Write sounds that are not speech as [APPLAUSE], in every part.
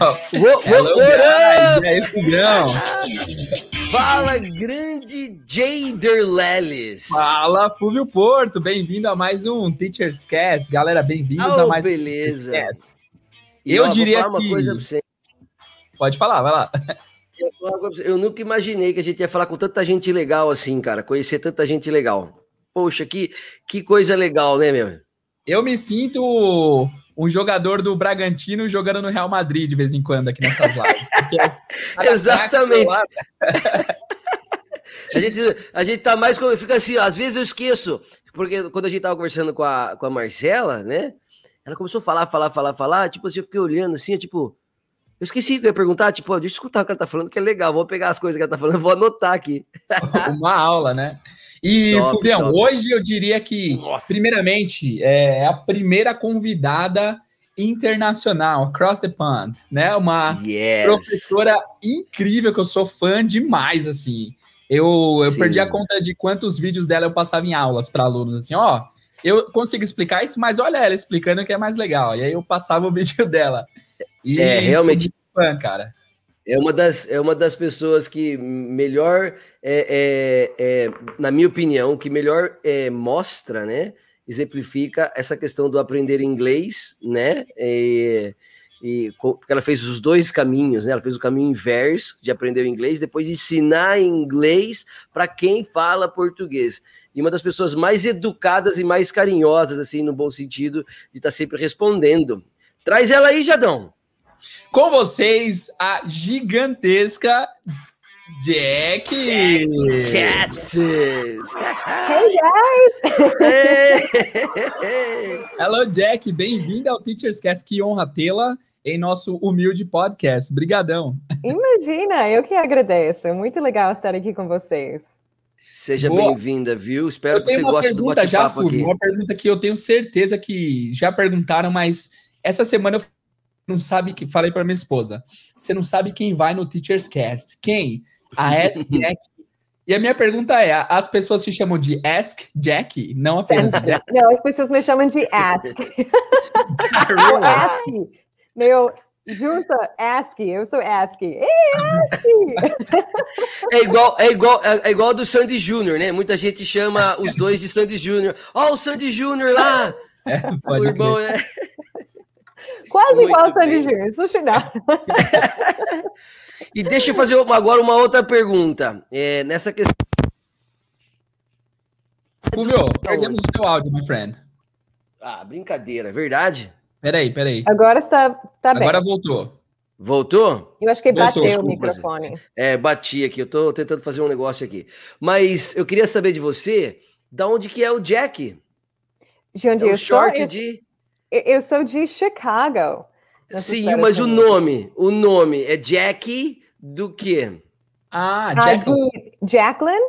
What, Hello, what, guys! up? E aí, Fugão? Fala, grande Jader Lelis. Fala, Fúvio Porto! Bem-vindo a mais um Teacher's Cast. Galera, bem-vindos Oh, a mais beleza. um Teacher's Cast. E, Eu ó, vou diria que- coisa pra você. Pode falar, vai lá. Eu nunca imaginei que a gente ia falar com tanta gente legal assim, cara. Conhecer tanta gente legal. Poxa, que, que coisa legal, né, meu? Eu me sinto um jogador do Bragantino jogando no Real Madrid de vez em quando aqui nessas lives. [LAUGHS] Cada Exatamente. lá- [LAUGHS] A gente, a gente tá mais como. Fica assim, ó, às vezes eu esqueço. Porque quando a gente tava conversando com a, com a Marcela, né? Ela começou a falar, falar, falar, falar. Tipo assim, eu fiquei olhando assim, tipo. Eu esqueci que eu ia perguntar, tipo, ó, deixa eu escutar o que ela tá falando, que é legal. Vou pegar as coisas que ela tá falando, [LAUGHS] vou anotar aqui. [LAUGHS] uma aula, né? E, Top, Fubião, top. hoje eu diria que, Nossa. primeiramente, é a primeira convidada internacional, across the pond, né? Uma Yes. professora incrível que eu sou fã demais, assim. Eu, eu Sim. perdi a conta de quantos vídeos dela eu passava em aulas para alunos, assim, ó. Eu consigo explicar isso, mas olha ela explicando que é mais legal. E aí eu passava o [LAUGHS] vídeo dela. E É, realmente. fã, cara. É uma das, é uma das pessoas que melhor, é, é, é, na minha opinião, que melhor é, mostra, né? Exemplifica essa questão do aprender inglês, né? E, e porque ela fez os dois caminhos, né? Ela fez o caminho inverso de aprender o inglês, depois de ensinar inglês para quem fala português. E uma das pessoas mais educadas e mais carinhosas, assim, no bom sentido, de estar sempre respondendo. Traz ela aí, Jadão. Com vocês, a gigantesca Jack. Cats! Hey guys! Hello, Jack. Bem-vinda ao Teacher's Cast. Que honra tê-la em nosso humilde podcast. Brigadão. Imagina, eu que agradeço. É muito legal estar aqui com vocês. Seja bem-vinda, viu? Espero eu que você goste do pergunta já, bate-papo aqui. Uma pergunta que eu tenho certeza que já perguntaram, mas essa semana eu não sabe que falei para minha esposa. Você não sabe quem vai no Teacher's Cast? Quem? A Ask [LAUGHS] Jack. E a minha pergunta é: as pessoas te chamam de Ask Jack, não apenas Jack? Não, as pessoas me chamam de Ask. [LAUGHS] Ask. Meu, junta Ask. Eu sou Ask. Ei, Ask! É igual, é igual, é, é igual do Sandy Júnior, né? Muita gente chama os dois de Sandy Júnior. Ó, o Sandy Júnior lá! [LAUGHS] o Pode irmão, crer. né? Quase Muito igual ao Sandy. Júnior. Isso não. [LAUGHS] E deixa eu fazer agora uma outra pergunta. É, nessa questão. Fulvio, perdemos o seu áudio, my friend. Ah, brincadeira, é verdade? Peraí, peraí. Agora está tá bem. Agora voltou. Voltou? Eu acho que bateu o microfone. É, bati aqui, eu tô tentando fazer um negócio aqui. Mas eu queria saber de você, da onde que é o Jack? De onde É eu um sou? short Eu, de. Eu sou de Chicago. Sim, mas o nome, o nome é Jack do quê? Ah, Ah, Jack. de Jacqueline?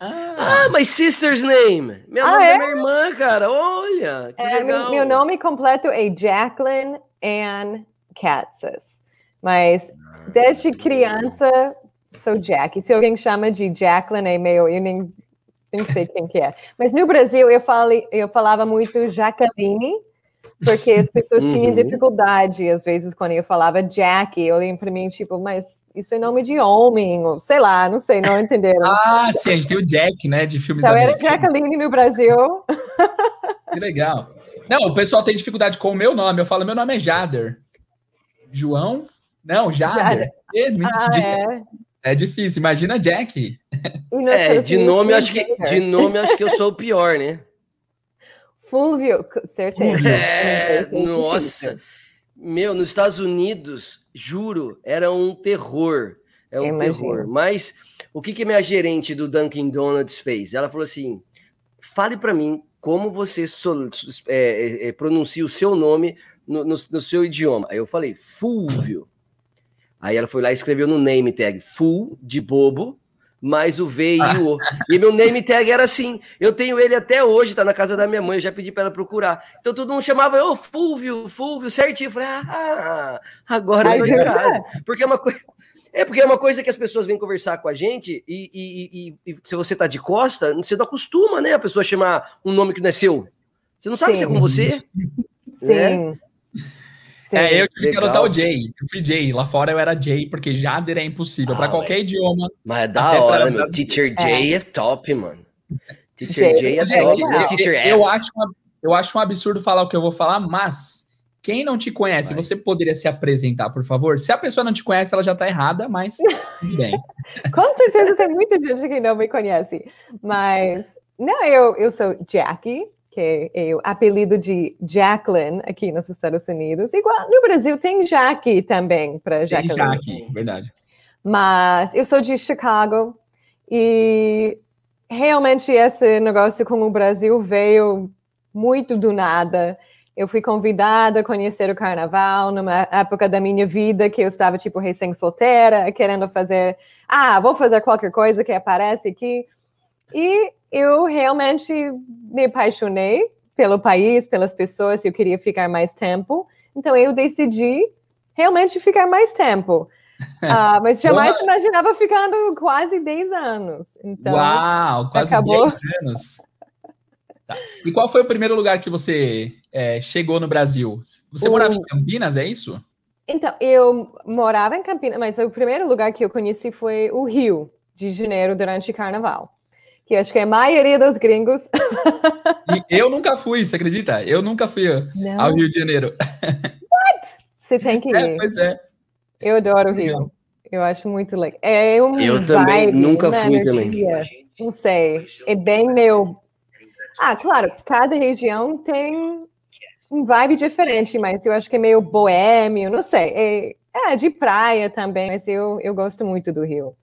Ah, Ah, my sister's name. Minha Ah, nome é? da minha irmã, cara. Olha, que É, legal. meu, meu nome completo é Jacqueline Ann Katzes. Mas desde criança sou Jack. Se alguém chama de Jacqueline, é meio, eu nem, nem sei quem que é. Mas no Brasil eu, falei, eu falava muito Jacqueline, porque as pessoas uhum. tinham dificuldade, às vezes, quando eu falava Jack, eu lembro para mim, tipo, mas isso é nome de homem, ou sei lá, não sei, não entenderam. Ah, sim, a gente tem o Jack, né, de filmes Então era Jacqueline no Brasil. [LAUGHS] Que legal. Não, o pessoal tem dificuldade com o meu nome, eu falo, meu nome é Jader. João? Não, Jader. É, ah, é. é difícil, imagina Jack. É, de nome, acho que, de nome acho que eu sou o pior, né? Fulvio, certeza. É, nossa. Meu, nos Estados Unidos, juro, era um terror. É um terror. Mas o que, que minha gerente do Dunkin' Donuts fez? Ela falou assim: fale para mim como você é, é, é, pronuncia o seu nome no, no, no, seu idioma. Aí eu falei, Fulvio. Aí ela foi lá e escreveu no name tag, Ful, de bobo, mais o V e o O. [LAUGHS] E meu name tag era assim. Eu tenho ele até hoje, tá na casa da minha mãe, eu já pedi para ela procurar. Então todo mundo chamava eu, Fulvio, Fulvio, certinho. Eu falei, ah, agora eu tô em casa. Porque é uma coisa. É porque é uma coisa que as pessoas vêm conversar com a gente e, e, e, e, se você tá de costa, você não acostuma, né? A pessoa chamar um nome que não é seu. Você não sabe Sim. se é com você. Sim. Né? É, eu tive Legal. que adotar o Jay. Eu fui Jay. Lá fora eu era Jay, porque Jader é impossível. Ah, para qualquer idioma. Mas é da hora, meu. Teacher Jay é. é top, mano. Teacher Jay é top. É Teacher F. Eu acho, eu acho um absurdo falar o que eu vou falar, mas quem não te conhece, Vai. você poderia se apresentar, por favor? Se a pessoa não te conhece, ela já tá errada, mas [LAUGHS] tudo bem. Com certeza tem muita gente que não me conhece. Mas, não, eu, eu sou Jackie que é o apelido de Jacqueline aqui nos Estados Unidos. Igual no Brasil tem Jaque também para Jacqueline. Tem Jaque, verdade. Mas eu sou de Chicago e realmente esse negócio com o Brasil veio muito do nada. Eu fui convidada a conhecer o carnaval numa época da minha vida que eu estava tipo recém-solteira, querendo fazer, ah, vou fazer qualquer coisa que aparece aqui. E eu realmente me apaixonei pelo país, pelas pessoas, eu queria ficar mais tempo. Então eu decidi realmente ficar mais tempo. Uh, [LAUGHS] mas jamais Boa. imaginava ficando quase 10 anos. Então, Uau, quase acabou... 10 anos. Tá. E qual foi o primeiro lugar que você é, chegou no Brasil? Você o... morava em Campinas, é isso? Então, eu morava em Campinas, mas o primeiro lugar que eu conheci foi o Rio de Janeiro durante o Carnaval que acho que é a maioria dos gringos. E eu nunca fui, você acredita? Eu nunca fui Não. ao Rio de Janeiro. What? Você tem que é, ir. É, pois é. Eu adoro o Rio. Eu acho muito legal. É um eu também nunca fui também. Não sei. É bem meu. Ah, claro, cada região tem um vibe diferente, mas eu acho que é meio boêmio, não sei. É, é de praia também, mas eu, eu gosto muito do Rio.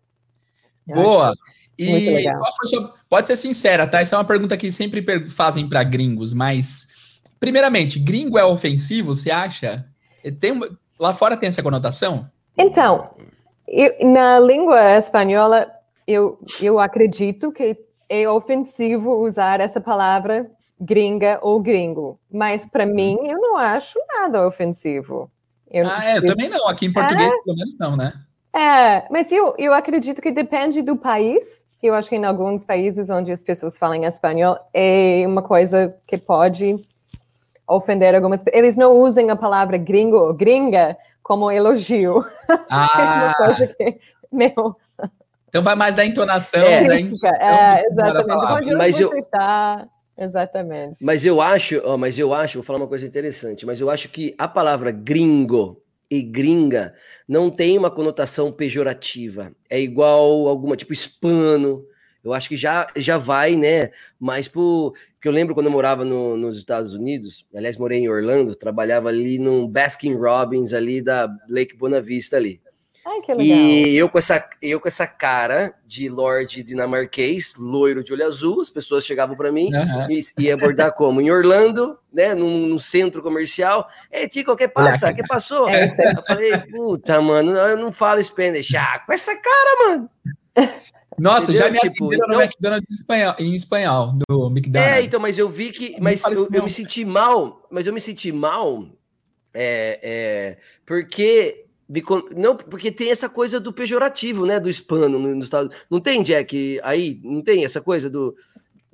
Eu Boa! Acho... E sua, pode ser sincera, tá? Essa é uma pergunta que sempre fazem para gringos, mas primeiramente, gringo é ofensivo, você acha? Tem, lá fora tem essa conotação? Então, eu, na língua espanhola, eu, eu acredito que é ofensivo usar essa palavra gringa ou gringo, mas para mim eu não acho nada ofensivo. Eu, ah, é, eu também não. Aqui em português, é, pelo menos, não, né? É, mas eu, eu acredito que depende do país eu acho que em alguns países onde as pessoas falam espanhol é uma coisa que pode ofender algumas pessoas. Eles não usam a palavra gringo ou gringa como elogio. Ah. [LAUGHS] é uma coisa que, meu... Então vai mais da entonação, é, né? É, exatamente. Mas eu... Tá, exatamente. Mas eu acho, ó, mas eu acho, vou falar uma coisa interessante, mas eu acho que a palavra gringo e gringa não tem uma conotação pejorativa. É igual alguma, tipo hispano. Eu acho que já, já vai, né? Mas por. Porque eu lembro quando eu morava no, nos Estados Unidos, aliás, morei em Orlando, trabalhava ali num Baskin Robbins ali da Lake Bonavista ali. Ai, que legal. E eu com essa, eu com essa cara de lord dinamarquês, loiro de olho azul, as pessoas chegavam para mim uhum. e ia abordar como? Em Orlando, né, num, num centro comercial. É, Tico, o que passa? O que passou? É, eu falei, puta, mano, eu não falo Spanish. Ah, com essa cara, mano. Nossa, Entendeu? já me tipo, então... no McDonald's em espanhol, em espanhol, no McDonald's. É, então, mas eu vi que, mas eu, eu, me senti mal, mas eu me senti mal, é, é, porque Não, porque tem essa coisa do pejorativo, né? Do hispano no, no estado. Não tem, Jack? Aí não tem essa coisa do.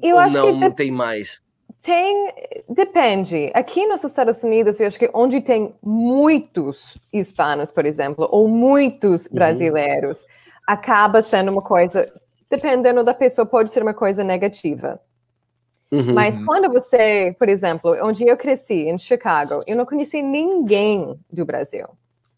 Eu Ou acho não, que não tem mais. Tem, depende. Aqui nos Estados Unidos, eu acho que onde tem muitos hispanos, por exemplo, ou muitos Uhum. brasileiros, acaba sendo uma coisa, dependendo da pessoa, pode ser uma coisa negativa. Uhum. Mas quando você, por exemplo, onde eu cresci, em Chicago, eu não conheci ninguém do Brasil.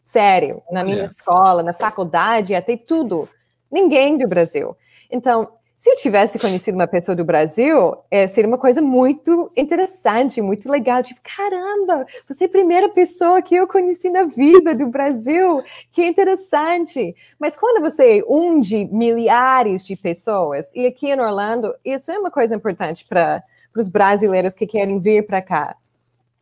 Sério, na minha Olha. escola, na faculdade, até tudo. Ninguém do Brasil. Então, se eu tivesse conhecido uma pessoa do Brasil, é, seria uma coisa muito interessante, muito legal. Tipo, caramba, você é a primeira pessoa que eu conheci na vida do Brasil. Que interessante. Mas quando você é um de milhares de pessoas, e aqui em Orlando, isso é uma coisa importante para os brasileiros que querem vir para cá.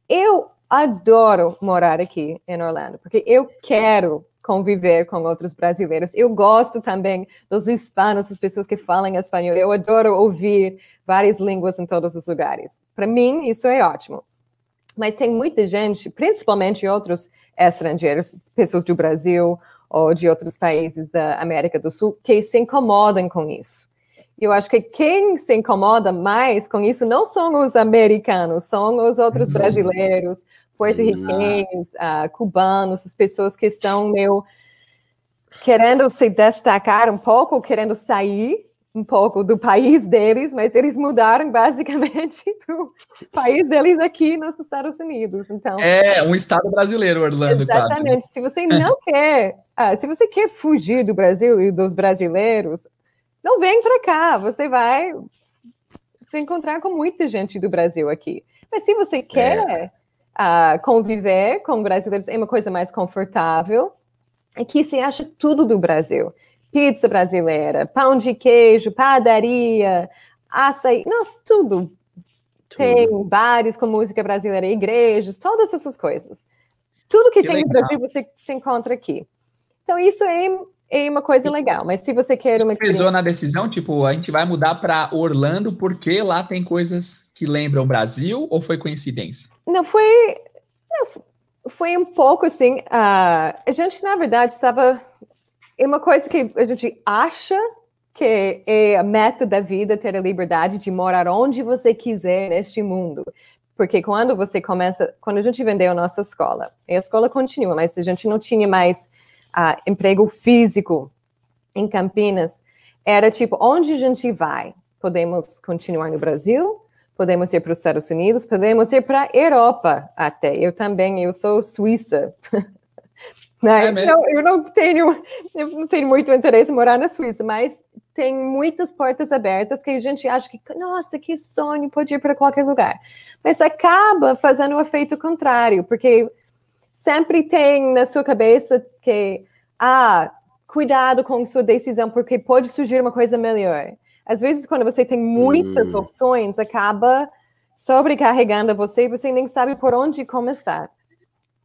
Eu adoro morar aqui em Orlando, porque eu quero conviver com outros brasileiros. Eu gosto também dos hispanos, das pessoas que falam espanhol. Eu adoro ouvir várias línguas em todos os lugares. Para mim, isso é ótimo. Mas tem muita gente, principalmente outros estrangeiros, pessoas do Brasil ou de outros países da América do Sul, que se incomodam com isso. E eu acho que quem se incomoda mais com isso não são os americanos, são os outros Uhum. brasileiros, porto-riquenhos, ah, cubanos, as pessoas que estão meio querendo se destacar um pouco, querendo sair um pouco do país deles, mas eles mudaram basicamente [LAUGHS] para o país deles aqui nos Estados Unidos. Então, É um estado brasileiro, Orlando, quase. Exatamente. Se você não quer, ah, se você quer fugir do Brasil e dos brasileiros, não vem para cá. Você vai se encontrar com muita gente do Brasil aqui. Mas se você quer ah, conviver com brasileiros, é uma coisa mais confortável. Aqui se acha tudo do Brasil. Pizza brasileira, pão de queijo, padaria, açaí, nossa, tudo. Tem bares com música brasileira, igrejas, todas essas coisas. Tudo que, Que tem no legal. Brasil você se encontra aqui. Então, isso é, é uma coisa legal. Mas se você quer uma Você pesou na decisão, tipo, a gente vai mudar para Orlando porque lá tem coisas que lembram Brasil ou foi coincidência? Não, foi. Não, foi um pouco assim. ah, a gente, na verdade, estava. É uma coisa que a gente acha que é a meta da vida ter a liberdade de morar onde você quiser neste mundo. Porque quando você começa. Quando a gente vendeu a nossa escola, a escola continua, mas a gente não tinha mais ah, emprego físico em Campinas, era tipo: onde a gente vai? Podemos continuar no Brasil? Podemos ir para os Estados Unidos, podemos ir para a Europa até. Eu também, eu sou suíça. [LAUGHS] Né? É? Então, eu não tenho, eu não tenho muito interesse em morar na Suíça, mas tem muitas portas abertas que a gente acha que, nossa, que sonho, pode ir para qualquer lugar. Mas acaba fazendo o efeito contrário, porque sempre tem na sua cabeça que, ah, cuidado com sua decisão, porque pode surgir uma coisa melhor. Às vezes, quando você tem muitas Hum. opções, acaba sobrecarregando você e você nem sabe por onde começar.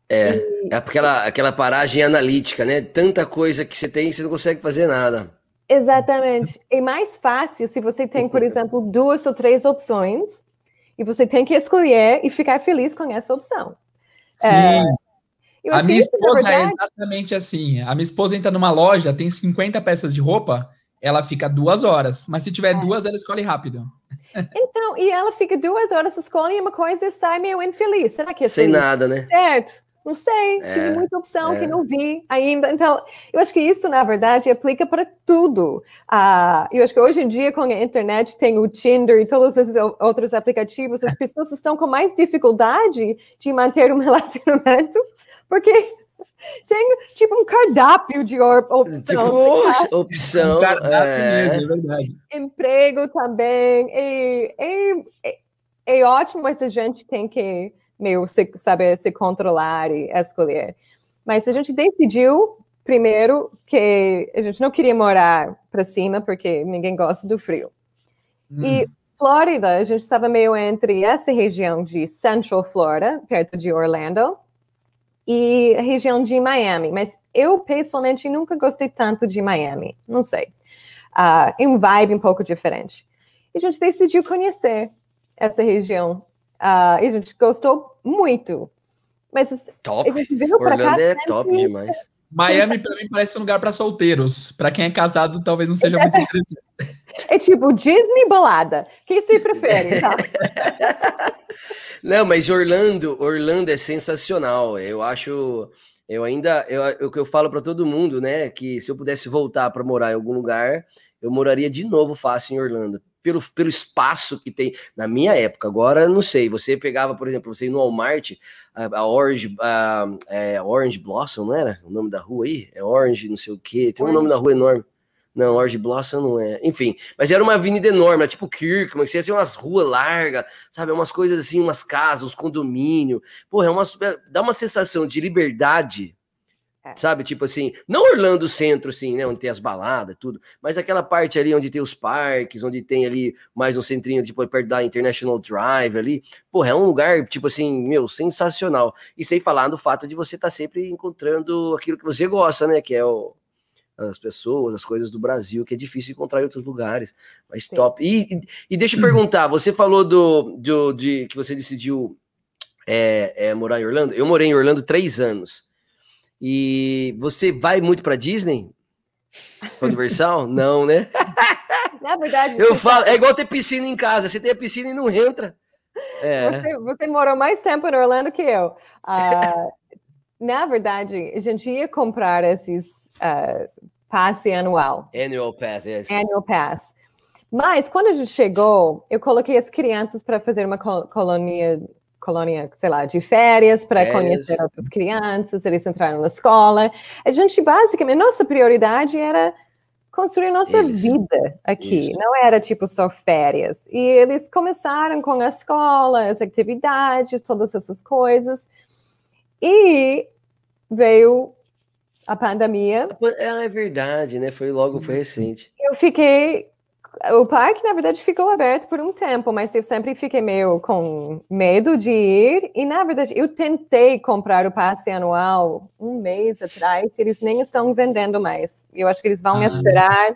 É, é aquela, aquela paragem analítica, né? Tanta coisa que você tem que você não consegue fazer nada. Exatamente. É mais fácil se você tem, por [LAUGHS] exemplo, duas ou três opções e você tem que escolher e ficar feliz com essa opção. Sim, É, a minha isso, esposa é exatamente assim. A minha esposa entra numa loja, tem 50 peças de roupa, ela fica duas horas. Mas se tiver É. duas, ela escolhe rápido. Então, e ela fica duas horas escolhe uma coisa e sai meio infeliz. Será que é Sem feliz? nada, né? Certo. Não sei, tive É, muita opção que é. não vi ainda. Então, eu acho que isso, na verdade, aplica para tudo. Ah, eu acho que hoje em dia, com a internet, tem o Tinder e todos esses outros aplicativos, as pessoas estão com mais dificuldade de manter um [LAUGHS] relacionamento, porque tem, tipo, um cardápio de op- opção. Tipo, poxa, opção. Um cardápio é. mesmo, é verdade. emprego também. E, e- é, é ótimo, mas a gente tem que meio se- saber se controlar e escolher. Mas a gente decidiu primeiro que a gente não queria morar para cima porque ninguém gosta do frio. Hum, E Flórida, a gente estava meio entre essa região de Central Florida, perto de Orlando, e a região de Miami. Mas eu, pessoalmente, nunca gostei tanto de Miami. Não sei. Ah, é um vibe um pouco diferente. E a gente decidiu conhecer essa região. Ah, e a gente gostou muito. Mas a Top. gente veio para cá Orlando é top demais. Miami para mim parece um lugar para solteiros. Para quem é casado, talvez não seja muito [LAUGHS] interessante. É tipo Disney balada. Quem se prefere, tá? [LAUGHS] Não, mas Orlando, Orlando é sensacional. Eu acho, eu ainda, eu, o que eu falo para todo mundo, né, que se eu pudesse voltar para morar em algum lugar, eu moraria de novo fácil em Orlando. Pelo, pelo espaço que tem na minha época, agora não sei. Você pegava, por exemplo, você ir no Walmart, a, a Orange, a, é, Orange Blossom, não era o nome da rua aí? É Orange, não sei o que. Tem um nome da rua enorme. Não, Orange Blossom não é. Enfim, mas era uma avenida enorme, era tipo Kirkman, que tinha umas ruas largas, sabe? Umas coisas assim, umas casas, uns condomínios. Porra, é uma, dá uma sensação de liberdade, é. sabe? Tipo assim, não Orlando Centro, assim, né? Onde tem as baladas, tudo, mas aquela parte ali onde tem os parques, onde tem ali mais um centrinho, tipo, perto da International Drive ali. Porra, é um lugar, tipo assim, meu, sensacional. E sem falar do fato de você estar tá sempre encontrando aquilo que você gosta, né? Que é o as pessoas, as coisas do Brasil, que é difícil encontrar em outros lugares. Mas Sim. top. E, e, e, deixa eu perguntar, você falou do, do de que você decidiu é, é, morar em Orlando. Eu morei em Orlando três anos. E você vai muito para Disney? Universal? [LAUGHS] Não, né? Na verdade. Eu falo, é igual ter piscina em casa. Você tem a piscina e não entra. É. Você, você morou mais tempo em Orlando que eu. Uh, [LAUGHS] na verdade, a gente ia comprar esses uh, passe anual. Annual pass, yes. Annual pass. Mas quando a gente chegou, eu coloquei as crianças para fazer uma colônia, colônia, sei lá, de férias para conhecer outras crianças, eles entraram na escola. A gente basicamente, nossa prioridade era construir nossa Isso. vida aqui, Isso. não era tipo só férias. E eles começaram com a escola, as atividades, todas essas coisas. E veio a pandemia. É, é verdade, né? Foi logo, foi recente. Eu fiquei. O parque, na verdade, ficou aberto por um tempo, mas eu sempre fiquei meio com medo de ir. E, na verdade, eu tentei comprar o passe anual um mês atrás, e eles nem estão vendendo mais. Eu acho que eles vão ah. esperar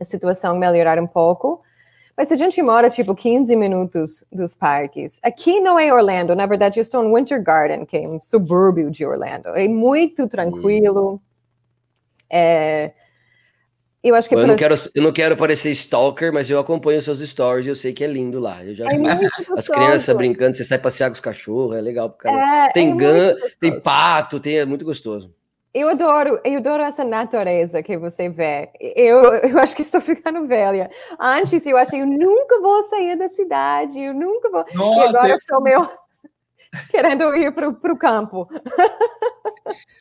a situação melhorar um pouco. Mas se a gente mora, tipo, 15 minutos dos parques, aqui não é Orlando, na verdade eu estou em Winter Garden, que é um subúrbio de Orlando. É muito tranquilo. Hum. É... Eu acho que eu, não quero, eu não quero parecer stalker, mas eu acompanho seus stories e eu sei que é lindo lá. Eu já é as crianças brincando, você sai passear com os cachorros, é legal. É, tem é gan, tem pato, tem, é muito gostoso. Eu adoro, eu adoro essa natureza que você vê. Eu, eu acho que estou ficando velha. Antes eu achei, eu nunca vou sair da cidade, eu nunca vou. Nossa, e agora eu... estou meio [LAUGHS] querendo ir para o campo.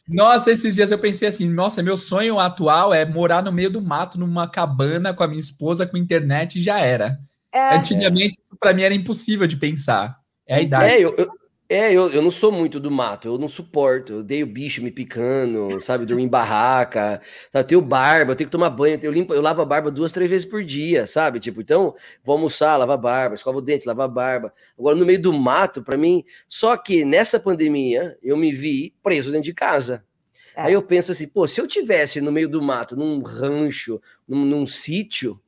Nossa, esses dias eu pensei assim, nossa, meu sonho atual é morar no meio do mato, numa cabana com a minha esposa, com internet e já era. É, Antigamente, isso para mim era impossível de pensar. É a idade. É, eu, eu, é, eu, eu não sou muito do mato, eu não suporto. Eu odeio bicho me picando, sabe? Dormir em barraca, sabe? Eu tenho barba, eu tenho que tomar banho, eu, limpo, eu lavo a barba duas, três vezes por dia, sabe? Tipo, então, vou almoçar, lava a barba, escova o dente, lava a barba. Agora, no meio do mato, para mim, só que nessa pandemia, eu me vi preso dentro de casa. É. Aí eu penso assim, pô, se eu tivesse no meio do mato, num rancho, num, num sítio,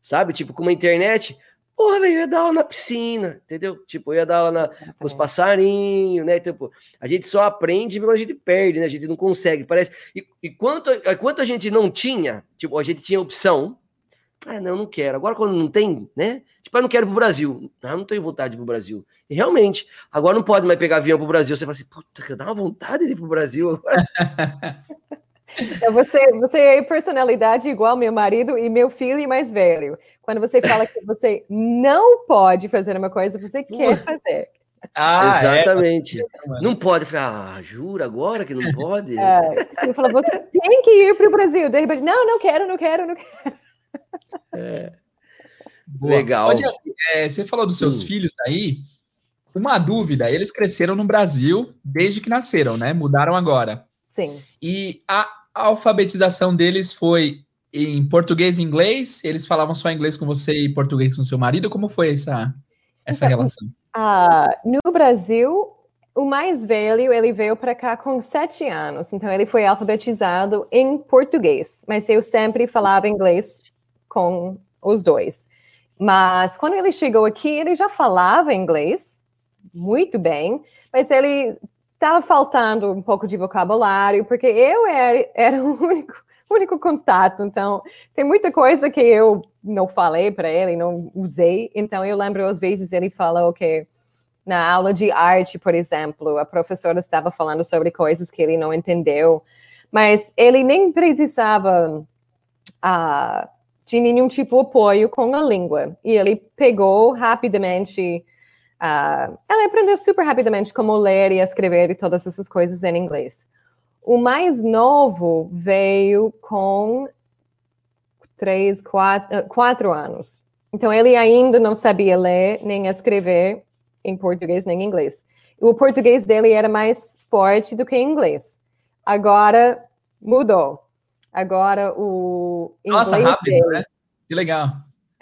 sabe? Tipo, com uma internet, Porra, velho, eu ia dar aula na piscina, entendeu? Tipo, eu ia dar aula na, com os passarinhos, né? Tipo, a gente só aprende, mas a gente perde, né? A gente não consegue, parece. E, e quanto, quanto a gente não tinha, tipo, a gente tinha opção. Ah, não, não quero. Agora, quando não tem, né? Tipo, eu não quero ir pro Brasil. Ah, não tenho vontade de ir pro Brasil. E realmente, agora não pode mais pegar avião pro Brasil. Você fala assim, puta, dá uma vontade de ir pro Brasil agora. Então, [LAUGHS] você, você é personalidade igual meu marido e meu filho mais velho. Quando você fala que você não pode fazer uma coisa, você quer fazer. Ah, é? Exatamente. É. Não pode. Ah, jura agora que não pode? É, você fala, você tem que ir para o Brasil. De repente, não, não quero, não quero, não quero. É. Legal. Pode, é, você falou dos seus hum. filhos aí. Uma dúvida, eles cresceram no Brasil desde que nasceram, né? Mudaram agora. Sim. E a alfabetização deles foi em português e inglês? Eles falavam só inglês com você e português com seu marido? Como foi essa, essa então, relação? Uh, no Brasil, o mais velho, ele veio para cá com sete anos, então ele foi alfabetizado em português, mas eu sempre falava inglês com os dois. Mas quando ele chegou aqui, ele já falava inglês muito bem, mas ele estava faltando um pouco de vocabulário, porque eu era, [LAUGHS] era o único, [LAUGHS] único contato, então tem muita coisa que eu não falei para ele, não usei, então eu lembro às vezes ele falou que na aula de arte, por exemplo, a professora estava falando sobre coisas que ele não entendeu, mas ele nem precisava uh, de nenhum tipo de apoio com a língua, e ele pegou rapidamente Uh, ela aprendeu super rapidamente como ler e escrever e todas essas coisas em inglês. O mais novo veio com três, quatro, quatro anos. Então, ele ainda não sabia ler nem escrever em português nem em inglês. O português dele era mais forte do que inglês. Agora mudou. Agora o inglês Nossa, rápido, dele, né? Que legal.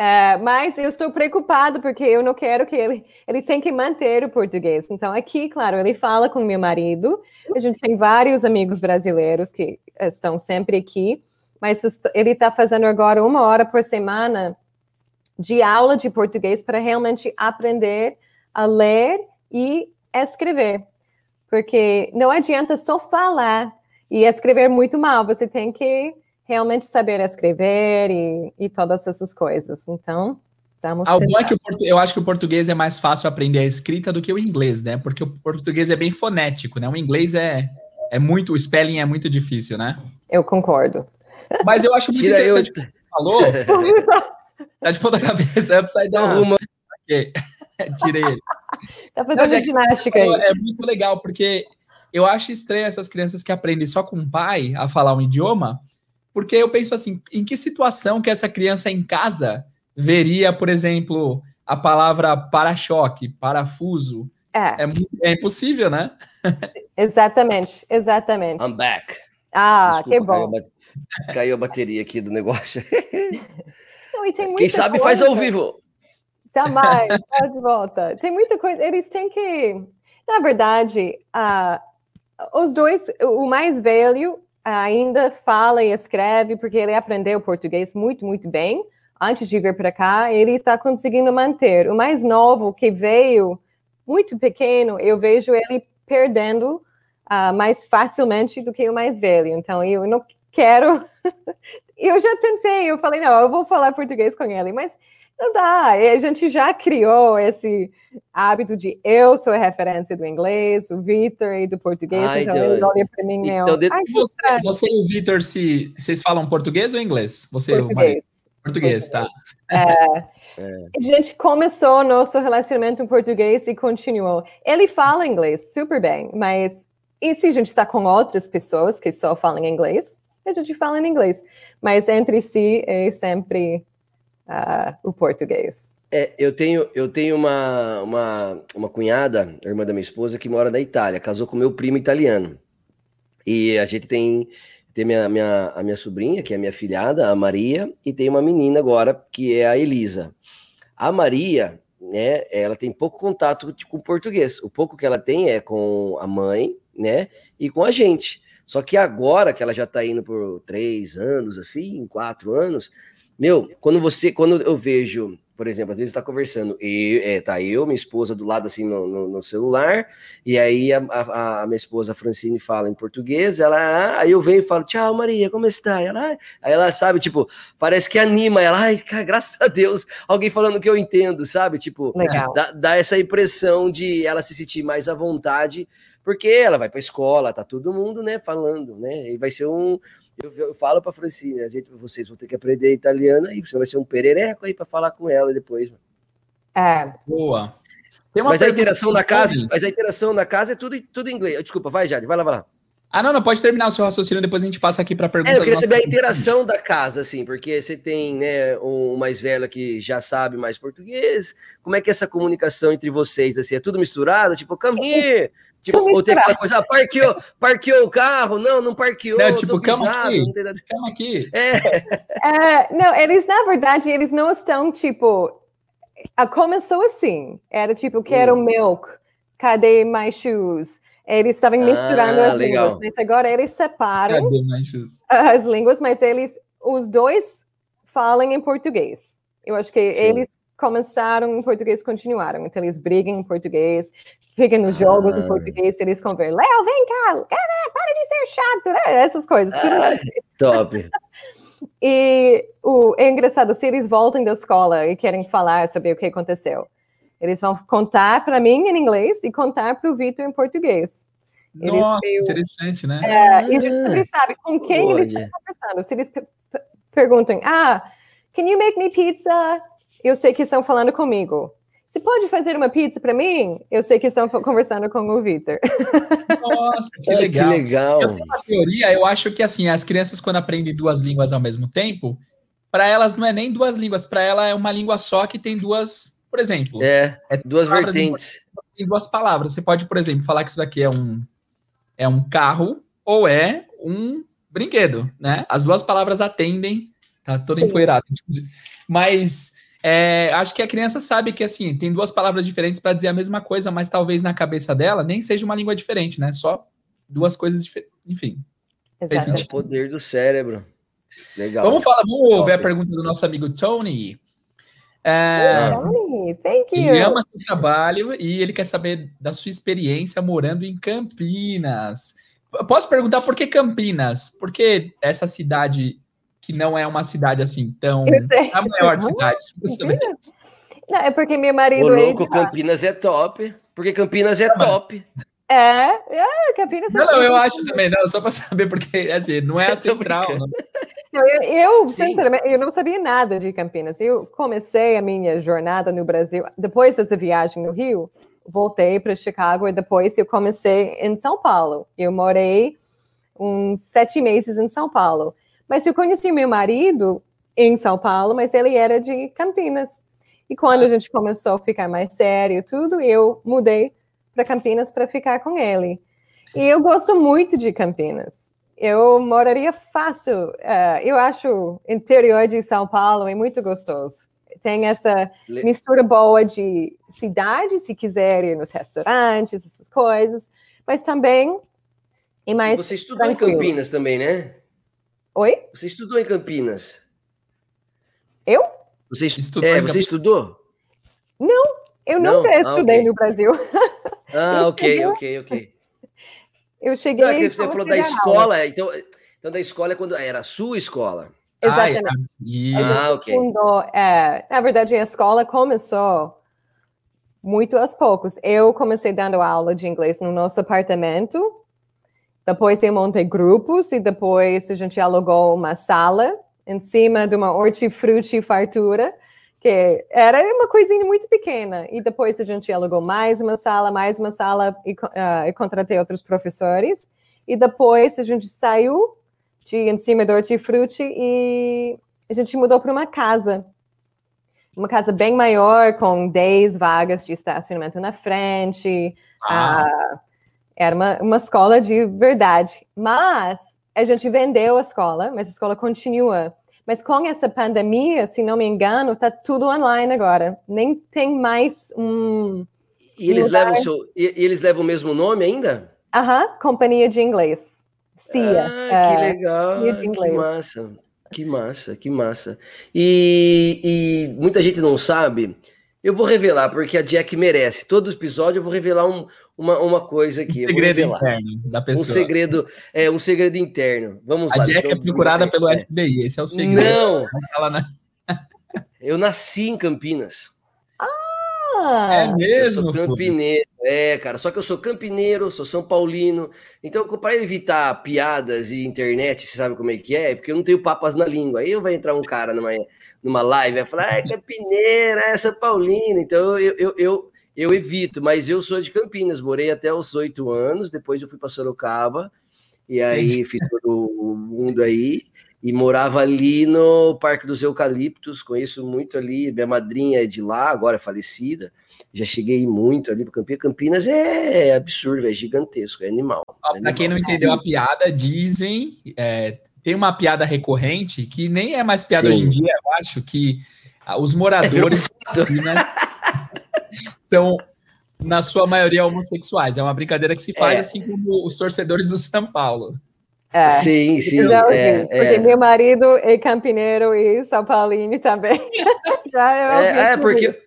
É, mas eu estou preocupado porque eu não quero que ele ele tem que manter o português. Então aqui, claro, ele fala com meu marido. A gente tem vários amigos brasileiros que estão sempre aqui, mas ele está fazendo agora uma hora por semana de aula de português para realmente aprender a ler e escrever, porque não adianta só falar e escrever muito mal. Você tem que realmente saber escrever e, e todas essas coisas. Então, estamos. Ah, é que eu acho que o português é mais fácil aprender a escrita do que o inglês, né? Porque o português é bem fonético, né? O inglês é, é muito, o spelling é muito difícil, né? Eu concordo. Mas eu acho muito Tira interessante eu... o que você falou. [LAUGHS] tá de ponta cabeça, upside down. Uma... Okay. Tirei ele. Tá fazendo Não, ginástica aí. É muito legal, porque eu acho estranho essas crianças que aprendem só com o pai a falar um idioma, porque eu penso assim, em que situação que essa criança em casa veria, por exemplo, a palavra para-choque, parafuso? É. É, é impossível, né? [LAUGHS] exatamente, exatamente. I'm back. Ah, Desculpa, que bom. Caiu a, caiu a, bateria aqui do negócio. [LAUGHS] Não, Quem sabe coisa. faz ao vivo. Tá mais, tá de volta. Tem muita coisa. Eles têm que. Na verdade, uh, os dois, o mais velho ainda fala e escreve, porque ele aprendeu português muito, muito bem. Antes de vir para cá, ele está conseguindo manter. O mais novo, que veio muito pequeno, eu vejo ele perdendo uh, mais facilmente do que o mais velho. Então, eu não quero. [LAUGHS] eu já tentei, eu falei, não, eu vou falar português com ele, mas não dá. A gente já criou esse hábito de eu sou a referência do inglês, o Vitor e do português, Ai, então ele olha para mim e então, Ai, você, você, e o Vitor, se, vocês falam português ou inglês? Você português. Português, tá. É, é. A gente começou nosso relacionamento em português e continuou. Ele fala inglês super bem, mas e se a gente está com outras pessoas que só falam inglês? A gente fala em inglês, mas entre si é sempre o português. É, eu tenho, eu tenho uma, uma, uma cunhada, irmã da minha esposa, que mora na Itália, casou com meu primo italiano. E a gente tem, tem minha, minha, a minha sobrinha, que é minha filhada, a Maria, e tem uma menina agora, que é a Elisa. A Maria, né, ela tem pouco contato com o português. O pouco que ela tem é com a mãe, né, e com a gente. Só que agora que ela já está indo por três anos, assim, quatro anos, meu, quando você, quando eu vejo, por exemplo, às vezes está conversando, e é, tá eu, minha esposa do lado assim no, no, no celular, e aí a, a, a, minha esposa Francine fala em português, ela, ah", aí eu venho e falo, tchau Maria, como está? Ela, ah", aí ela sabe, tipo, parece que anima, ela, ai, cara, graças a Deus, alguém falando que eu entendo, sabe? Tipo, dá, dá essa impressão de ela se sentir mais à vontade, porque ela vai para escola, tá todo mundo, né, falando, né? E vai ser um, eu, eu falo para Francine, a gente, vocês vão ter que aprender italiano e você vai ser um perereco aí para falar com ela depois. É. Boa. Mas a interação na casa, mas a interação na casa é tudo, tudo em inglês. Desculpa, vai, Jade, vai lá, vai lá. Ah, não, não, pode terminar o seu raciocínio, depois a gente passa aqui para perguntar. É, eu queria saber a interação da casa, assim, porque você tem, né, um mais velho que já sabe mais português, como é que é essa comunicação entre vocês, assim, é tudo misturado? Tipo, come here, tipo, ou tem aquela coisa, ah, parqueou, parqueou o carro, não, não parqueou, não, tipo, cama aqui, cama aqui. É. é. Não, eles, na verdade, eles não estão, tipo, começou assim, era tipo, quero hum. milk, cadê my shoes? Eles estavam misturando ah, as legal. línguas, mas agora eles separam as línguas, mas eles, os dois falam em português. Eu acho que Sim. eles começaram em português continuaram. Então, eles brigam em português, ficam nos jogos Ah. em português, eles conversam. Léo, vem cá, cara, para de ser chato, né? Essas coisas. Ah, top. [LAUGHS] E o, é engraçado, se eles voltam da escola e querem falar sobre o que aconteceu, eles vão contar para mim em inglês e contar para o Vitor em português. Eles Nossa, veio- interessante, né? É, e a gente sempre sabe com quem eles Olha. estão conversando. Se eles pe- pe- perguntam, ah, can you make me pizza? Eu sei que estão falando comigo. Você pode fazer uma pizza para mim? Eu sei que estão conversando com o Vitor. Nossa, que [LAUGHS] Ah, legal. Que legal. Eu tenho uma teoria, eu acho que assim, as crianças quando aprendem duas línguas ao mesmo tempo, para elas não é nem duas línguas, para ela é uma língua só que tem duas, por exemplo, É, É duas palavras vertentes. tem duas palavras. Você pode, por exemplo, falar que isso daqui é um é um carro ou é um brinquedo, né? As duas palavras atendem, tá todo Sim. empoeirado, mas é, acho que a criança sabe que assim tem duas palavras diferentes para dizer a mesma coisa, mas talvez na cabeça dela nem seja uma língua diferente, né? Só duas coisas diferentes. Enfim. Exato. É o poder do cérebro. Legal. Vamos falar, vamos Top. ver a pergunta do nosso amigo Tony. É, thank ele you. ama seu trabalho e ele quer saber da sua experiência morando em Campinas. Posso perguntar por que Campinas? Por que essa cidade que não é uma cidade assim tão sei. a maior cidade? Não, é porque meu Ô, marido é louco, lá. Campinas é top. Porque Campinas é top. É, é, Campinas é Não, não, eu acho também, não, só para saber porque assim, não é a [LAUGHS] central. não. Eu, eu, sinceramente, eu não sabia nada de Campinas. Eu comecei a minha jornada no Brasil depois dessa viagem no Rio. Voltei para Chicago e depois eu comecei em São Paulo. Eu morei uns sete meses em São Paulo. Mas eu conheci meu marido em São Paulo, mas ele era de Campinas. E quando a gente começou a ficar mais sério, tudo, eu mudei para Campinas para ficar com ele. E eu gosto muito de Campinas. Eu moraria fácil. eh, eu acho o interior de São Paulo é muito gostoso. Tem essa Le- mistura boa de cidade, se quiser ir nos restaurantes, essas coisas, mas também é mais. Você estudou em tranquilo. Campinas também, né? Oi? Você estudou em Campinas. Eu? Você, estu- Estudou é, em você estudou? Eu Não? nunca Ah, estudei ok. no Brasil. Ah, [LAUGHS] ok, ok, ok. Eu cheguei. Não, é você falou da escola, então, então da escola é quando era a sua escola. Ah, Exatamente. é, isso. A gente Ah, ok. fundou, é, na verdade, a escola começou muito aos poucos. Eu comecei dando aula de inglês no nosso apartamento, depois eu montei grupos e depois a gente alugou uma sala em cima de uma hortifruti fartura, que era uma coisinha muito pequena. E depois a gente alugou mais uma sala, mais uma sala e, ah, e contratei outros professores. E depois a gente saiu de em cima do hortifruti e a gente mudou para uma casa. Uma casa bem maior, com 10 vagas de estacionamento na frente. Ah, Ah, era uma, uma escola de verdade. Mas a gente vendeu a escola, mas a escola continua. Mas com essa pandemia, se não me engano, está tudo online agora. Nem tem mais um. E eles Lugar. levam o seu, e, e eles levam o mesmo nome ainda? Aham, companhia de inglês. CIA. Ah, que é, legal, CIA de que inglês. massa, que massa, que massa. E, e muita gente não sabe. Eu vou revelar porque a Jack merece. Todo episódio eu vou revelar um- uma, uma coisa um aqui. vou segredo interno da Um pessoa. segredo, é um segredo interno. Vamos A lá. Jack deixa é procurada pelo. FBI, esse é o segredo. Não, na- eu nasci em Campinas. Ah, É Eu mesmo? sou Fúvio? campineiro, é, cara. Só que eu sou campineiro, sou São Paulino. Então, para evitar piadas e internet, você sabe como é que é? Porque eu não tenho papas na língua. Aí vai entrar um cara numa, numa live e vai falar, ah, é campineira, é São Paulino. Então, eu, eu, eu, eu evito, mas eu sou de Campinas. Morei até os oito anos, depois eu fui para Sorocaba. E aí fiz todo o mundo aí. E morava ali no Parque dos Eucaliptos, conheço muito ali. Minha madrinha é de lá, agora é falecida. Já cheguei muito ali para Campinas. Campinas é absurdo, é gigantesco, é animal. É Pra quem não entendeu a piada, dizem. é, tem uma piada recorrente que nem é mais piada Sim. hoje em dia, eu acho, que ah, os É, moradores virou de Campinas [LAUGHS] são, na sua maioria, homossexuais. É uma brincadeira que se faz É. assim como os torcedores do São Paulo. É. Sim, sim. Não, é, porque é. meu marido é campineiro e São Paulino também. [LAUGHS] É, é tudo porque,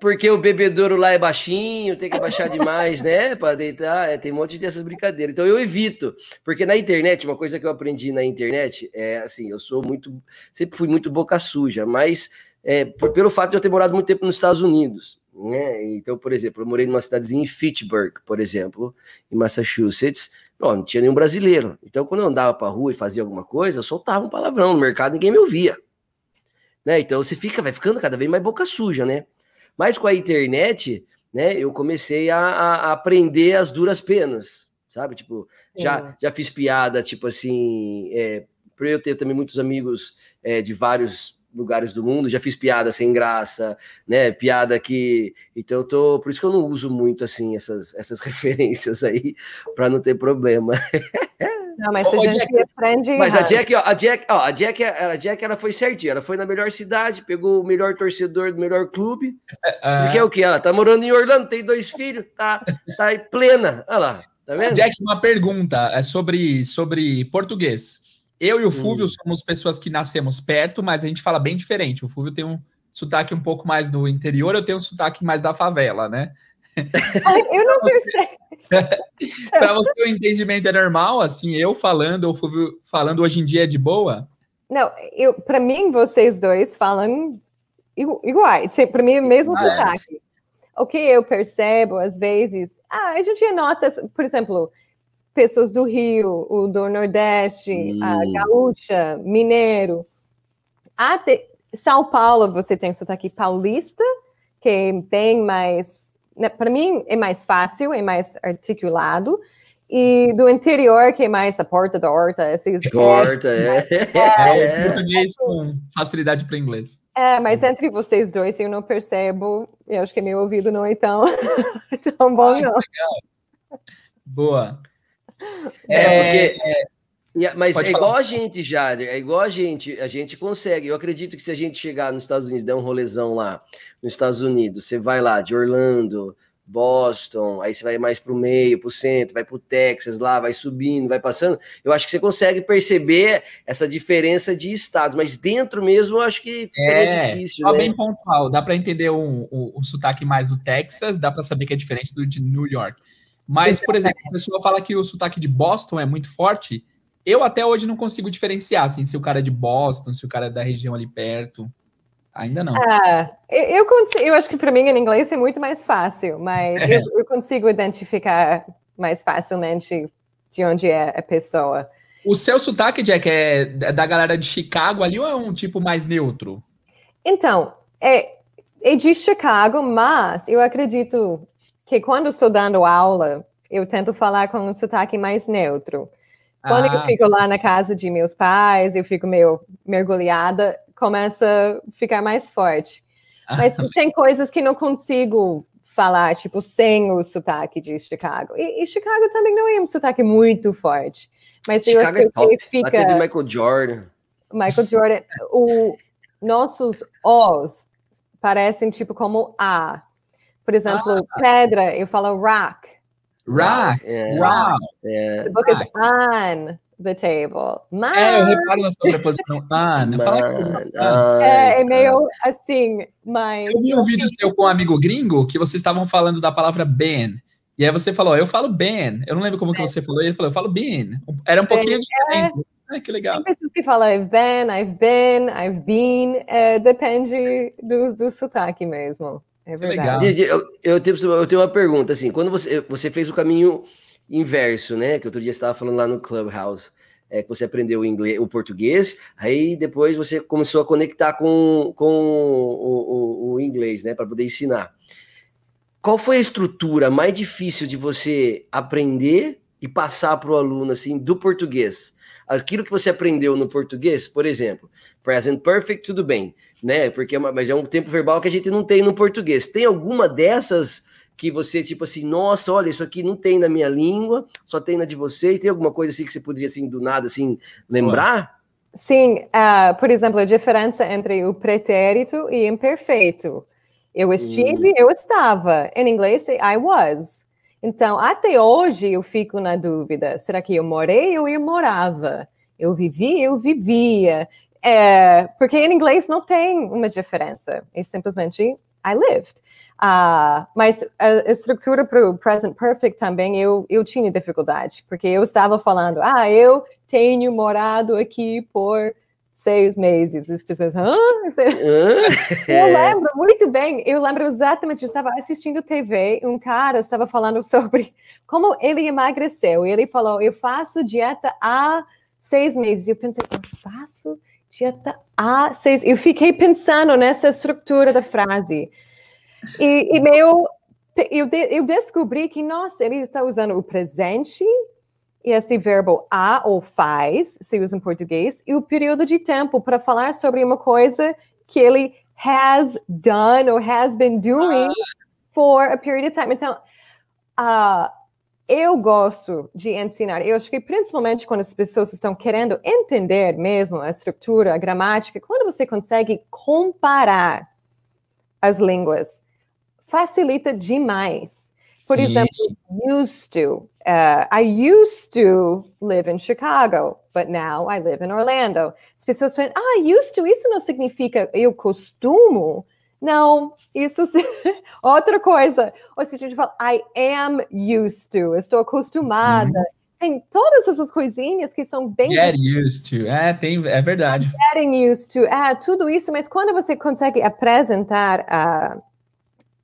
porque o bebedouro lá é baixinho, tem que abaixar demais, né? Para deitar. É, tem um monte dessas brincadeiras. Então eu evito. Porque na internet, uma coisa que eu aprendi na internet é assim: eu sou muito. Sempre fui muito boca suja, mas é, por- pelo fato de eu ter morado muito tempo nos Estados Unidos. Né? Então, por exemplo, eu morei numa cidadezinha em Fitchburg, por exemplo, em Massachusetts. Não, não tinha nenhum brasileiro. Então, quando eu andava pra rua e fazia alguma coisa, eu soltava um palavrão no mercado, ninguém me ouvia. Né? Então você fica, vai ficando cada vez mais boca suja, né? Mas com a internet, né, eu comecei a, a- aprender as duras penas, sabe? Tipo, já, já fiz piada, tipo assim, é, eu ter também muitos amigos é, de vários lugares do mundo, já fiz piada sem graça, né? Piada que. Então eu tô. Por isso que eu não uso muito assim essas, essas [LAUGHS] referências aí, para não ter problema. Não, mas Ô, a gente Jack, aprende. Mas a. Jack, ó, a Jack, ó, a Jack, a Jack, ela foi certinha. Ela foi na melhor cidade, pegou o melhor torcedor do melhor clube. Ah, Isso que é o quê? Ela tá morando em Orlando, tem dois filhos, tá, tá aí plena. Olha lá, tá vendo? Jack, uma pergunta é sobre, sobre português. Eu e o Fúvio Hum. somos pessoas que nascemos perto, mas a gente fala bem diferente. O Fúvio tem um sotaque um pouco mais do interior, eu tenho um sotaque mais da favela, né? [LAUGHS] Eu não percebo. [LAUGHS] Para você o entendimento é normal, assim, eu falando, o Fúvio falando hoje em dia é de boa? Não, eu, para mim, vocês dois falam igu- iguais. Para mim, o mesmo Ah, é. sotaque. O que eu percebo, às vezes, ah, a gente nota, por exemplo, pessoas do Rio, o do Nordeste, a Hum. gaúcha, mineiro. Até São Paulo, você tem sotaque paulista, que é bem mais, para mim, é mais fácil, é mais articulado. E do interior, que é mais a porta da horta, esses Corta, [LAUGHS] é. É, o É. português com facilidade para inglês. É, mas entre vocês dois eu não percebo. Eu acho que meu ouvido não é tão, [LAUGHS] tão bom, Ai, não. Boa. É, porque. e a- Mas Pode é falar. igual a gente, Jader, é igual a gente, a gente consegue. Eu acredito que se a gente chegar nos Estados Unidos, der um rolezão lá nos Estados Unidos, você vai lá de Orlando, Boston, aí você vai mais para o meio, para o centro, vai para o Texas lá, vai subindo, vai passando. Eu acho que você consegue perceber essa diferença de estados, mas dentro mesmo eu acho que fica É, difícil, só né? bem pontual. Dá para entender um- o, o sotaque mais do Texas, dá para saber que é diferente do de New York. Mas, por exemplo, a pessoa fala que o sotaque de Boston é muito forte. Eu até hoje não consigo diferenciar assim, se o cara é de Boston, se o cara é da região ali perto. Ainda não. Ah, eu, eu acho que para mim em inglês é muito mais fácil, mas É. eu, eu consigo identificar mais facilmente de onde é a pessoa. O seu sotaque, Jack, é da galera de Chicago ali ou é um tipo mais neutro? Então, é, é de Chicago, mas eu acredito que quando estou dando aula, eu tento falar com um sotaque mais neutro. Quando eu Ah, fico lá na casa de meus pais, eu fico meio mergulhada, começa a ficar mais forte. Mas tem coisas que não consigo falar, tipo, sem o sotaque de Chicago. E, e Chicago também não é um sotaque muito forte. Mas eu Chicago é acho que. Lá fica Michael Jordan. Michael Jordan. O, nossos Os parecem tipo como A. Por exemplo, pedra, eu falo rock. rock. É, Wow. é. The book is on the table. Mas É, eu reparo na sobreposição. [LAUGHS] Ah, fala que- Mano, Ah. é, é meio assim, mas. Eu vi um vídeo seu com um amigo gringo que vocês estavam falando da palavra Ben. E aí você falou, eu falo Ben. Eu não lembro como que você falou. E ele falou, eu falo Ben. Era um pouquinho diferente. Ah, que legal. Tem pessoas que falam I've been, I've been, I've been. É, depende do, do sotaque mesmo. É verdade. legal. Eu, eu, tenho, eu tenho uma pergunta, assim, quando você, você fez o caminho inverso, né, que outro dia você estava falando lá no Clubhouse, é, que você aprendeu o, inglês, o português, aí depois você começou a conectar com, com o, o, o inglês, né, para poder ensinar. Qual foi a estrutura mais difícil de você aprender e passar para o aluno, assim, do português? Aquilo que você aprendeu no português, por exemplo, present perfect, tudo bem, né? Porque é uma, mas é um tempo verbal que a gente não tem no português. Tem alguma dessas que você, tipo assim, nossa, olha, isso aqui não tem na minha língua, só tem na de vocês? Tem alguma coisa assim que você poderia, assim, do nada, assim, lembrar? Sim, ah, por exemplo, a diferença entre o pretérito e imperfeito. Eu estive, eu estava. Em inglês, I was. Então, até hoje eu fico na dúvida: será que eu morei ou eu morava? Eu vivi, eu vivia. É, porque em inglês não tem uma diferença. É simplesmente I lived. Uh, mas a estrutura para o present perfect também eu, eu tinha dificuldade, porque eu estava falando, ah, eu tenho morado aqui por seis meses. As pessoas, ah, eu [LAUGHS] lembro muito bem, eu lembro exatamente, eu estava assistindo TV, um cara estava falando [LAUGHS] sobre como ele emagreceu, e ele falou, eu faço dieta há seis meses. Eu pensei, eu faço dieta há seis... Eu fiquei pensando nessa estrutura da frase. E, e meu, eu, de, eu descobri que, nossa, ele está usando o presente e esse verbo a ou faz, se usa em português, e o período de tempo para falar sobre uma coisa que ele has done or has been doing ah. for a period of time. Então, uh, eu gosto de ensinar. Eu acho que principalmente quando as pessoas estão querendo entender mesmo a estrutura, a gramática, quando você consegue comparar as línguas, facilita demais. Por Sim. exemplo, used to. Uh, I used to live in Chicago, but now I live in Orlando. As pessoas falam, ah, used to, isso não significa eu costumo. Não, isso [LAUGHS] outra coisa. Ou se a gente fala, I am used to, estou acostumada. Uhum. Tem todas essas coisinhas que são bem. Get used to, é, tem, é verdade. Getting used to, é, tudo isso, mas quando você consegue apresentar uh,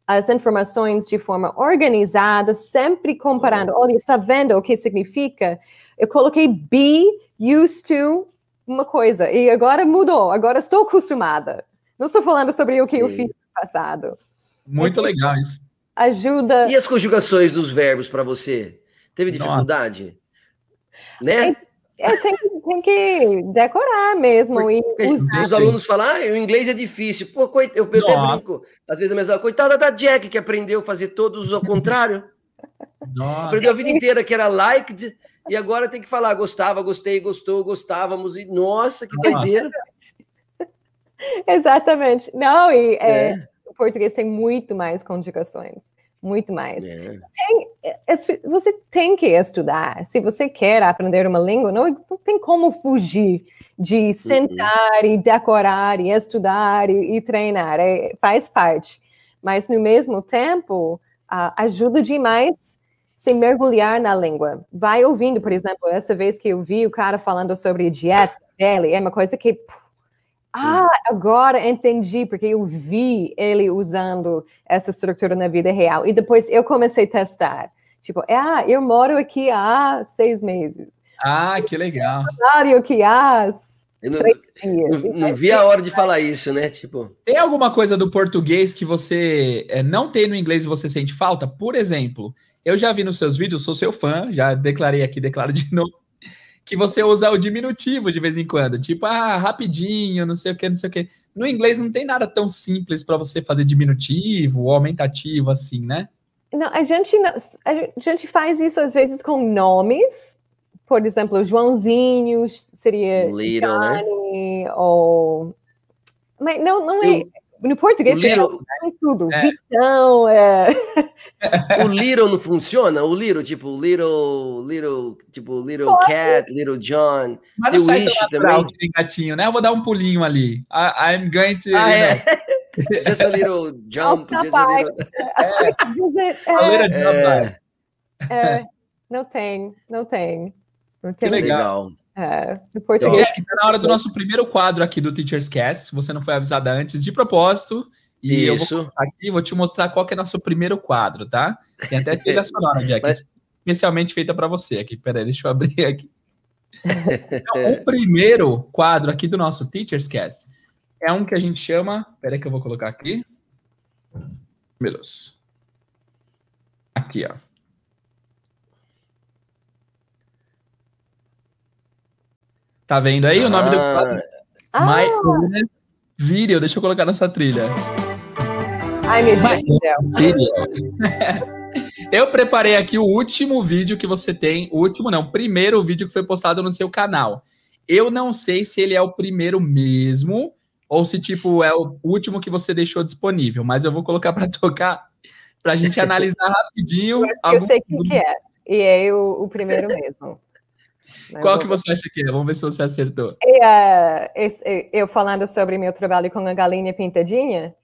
as informações de forma organizada, sempre comparando. Olha, está vendo o que significa? Eu coloquei be used to uma coisa e agora mudou. Agora estou acostumada. Não estou falando sobre o que Sim. eu fiz no passado. Muito Mas, legal isso. Ajuda. E as conjugações dos verbos para você? Teve dificuldade? Nossa. Né? É, tem, tem, que decorar mesmo. E usar. Os alunos falam, ah, o inglês é difícil. Pô, coit... eu, eu até brinco, às vezes mesma coitada da Jack, que aprendeu a fazer todos ao contrário. Nossa. Aprendeu a vida inteira que era liked, e agora tem que falar gostava, gostei, gostou, gostávamos, e nossa, que nossa. doideira. [LAUGHS] Exatamente. Não, e é. É, o português tem muito mais conjugações muito mais. É. Tem, é, você tem que estudar. Se você quer aprender uma língua, não, não tem como fugir de uhum. sentar uhum. e decorar e estudar e, e treinar. É, faz parte. Mas, no mesmo tempo, uh, ajuda demais se mergulhar na língua. Vai ouvindo, por exemplo, essa vez que eu vi o cara falando sobre dieta dele, é uma coisa que ah, agora entendi, porque eu vi ele usando essa estrutura na vida real. E depois eu comecei a testar. Tipo, ah, eu moro aqui há seis meses. Ah, que legal. Eu aqui há não, três dias. Não, não, vi a hora de falar isso, né? Tipo. Tem alguma coisa do português que você é, não tem no inglês e você sente falta? Por exemplo, eu já vi nos seus vídeos, sou seu fã, já declarei aqui, declaro de [LAUGHS] novo que você usa o diminutivo de vez em quando, tipo, ah, rapidinho, não sei o que, não sei o que. No inglês não tem nada tão simples para você fazer diminutivo ou aumentativo assim, né? Não, a gente, não, a gente faz isso às vezes com nomes, por exemplo, Joãozinho seria Little? Johnny, né? ou... Mas não, não é... No português, little, tem tudo. É. Vitão, é... [LAUGHS] O little não funciona? O little, tipo, little, little, tipo, little Pode. cat, little John. Mas não sai tão tem gatinho, né? Eu vou dar um pulinho ali. I, I'm going to... Ah, é. [LAUGHS] just a little jump. just a little... É. [LAUGHS] A little jump. É. é. Não tem, não tem. Não tem. Que legal. É, no português. Jack, tá na hora do nosso primeiro quadro aqui do Teacher's Cast. Você não foi avisada antes de propósito. E Isso. eu vou aqui, vou te mostrar qual que é nosso primeiro quadro, tá? Tem até trilha [LAUGHS] sonora, Jack, Mas... especialmente feita para você aqui. Peraí, deixa eu abrir [LAUGHS] aqui. Então, [LAUGHS] o primeiro quadro aqui do nosso Teacher's Cast é um que a gente chama. Peraí que eu vou colocar aqui. Meu Deus. Aqui, ó. Tá vendo aí ah. o nome do ah. quadro? Ah. My Video. Deixa eu colocar na sua trilha. Ai, meu Deus [LAUGHS] Eu preparei aqui o último vídeo que você tem. O último não, o primeiro vídeo que foi postado no seu canal. Eu não sei se ele é o primeiro mesmo ou se tipo é o último que você deixou disponível, mas eu vou colocar para tocar para a gente [LAUGHS] analisar rapidinho. Eu, eu sei o que é e é o, o primeiro mesmo. Qual que você acha que é? Vamos ver se você acertou. É, esse, eu falando sobre meu trabalho com a galinha pintadinha?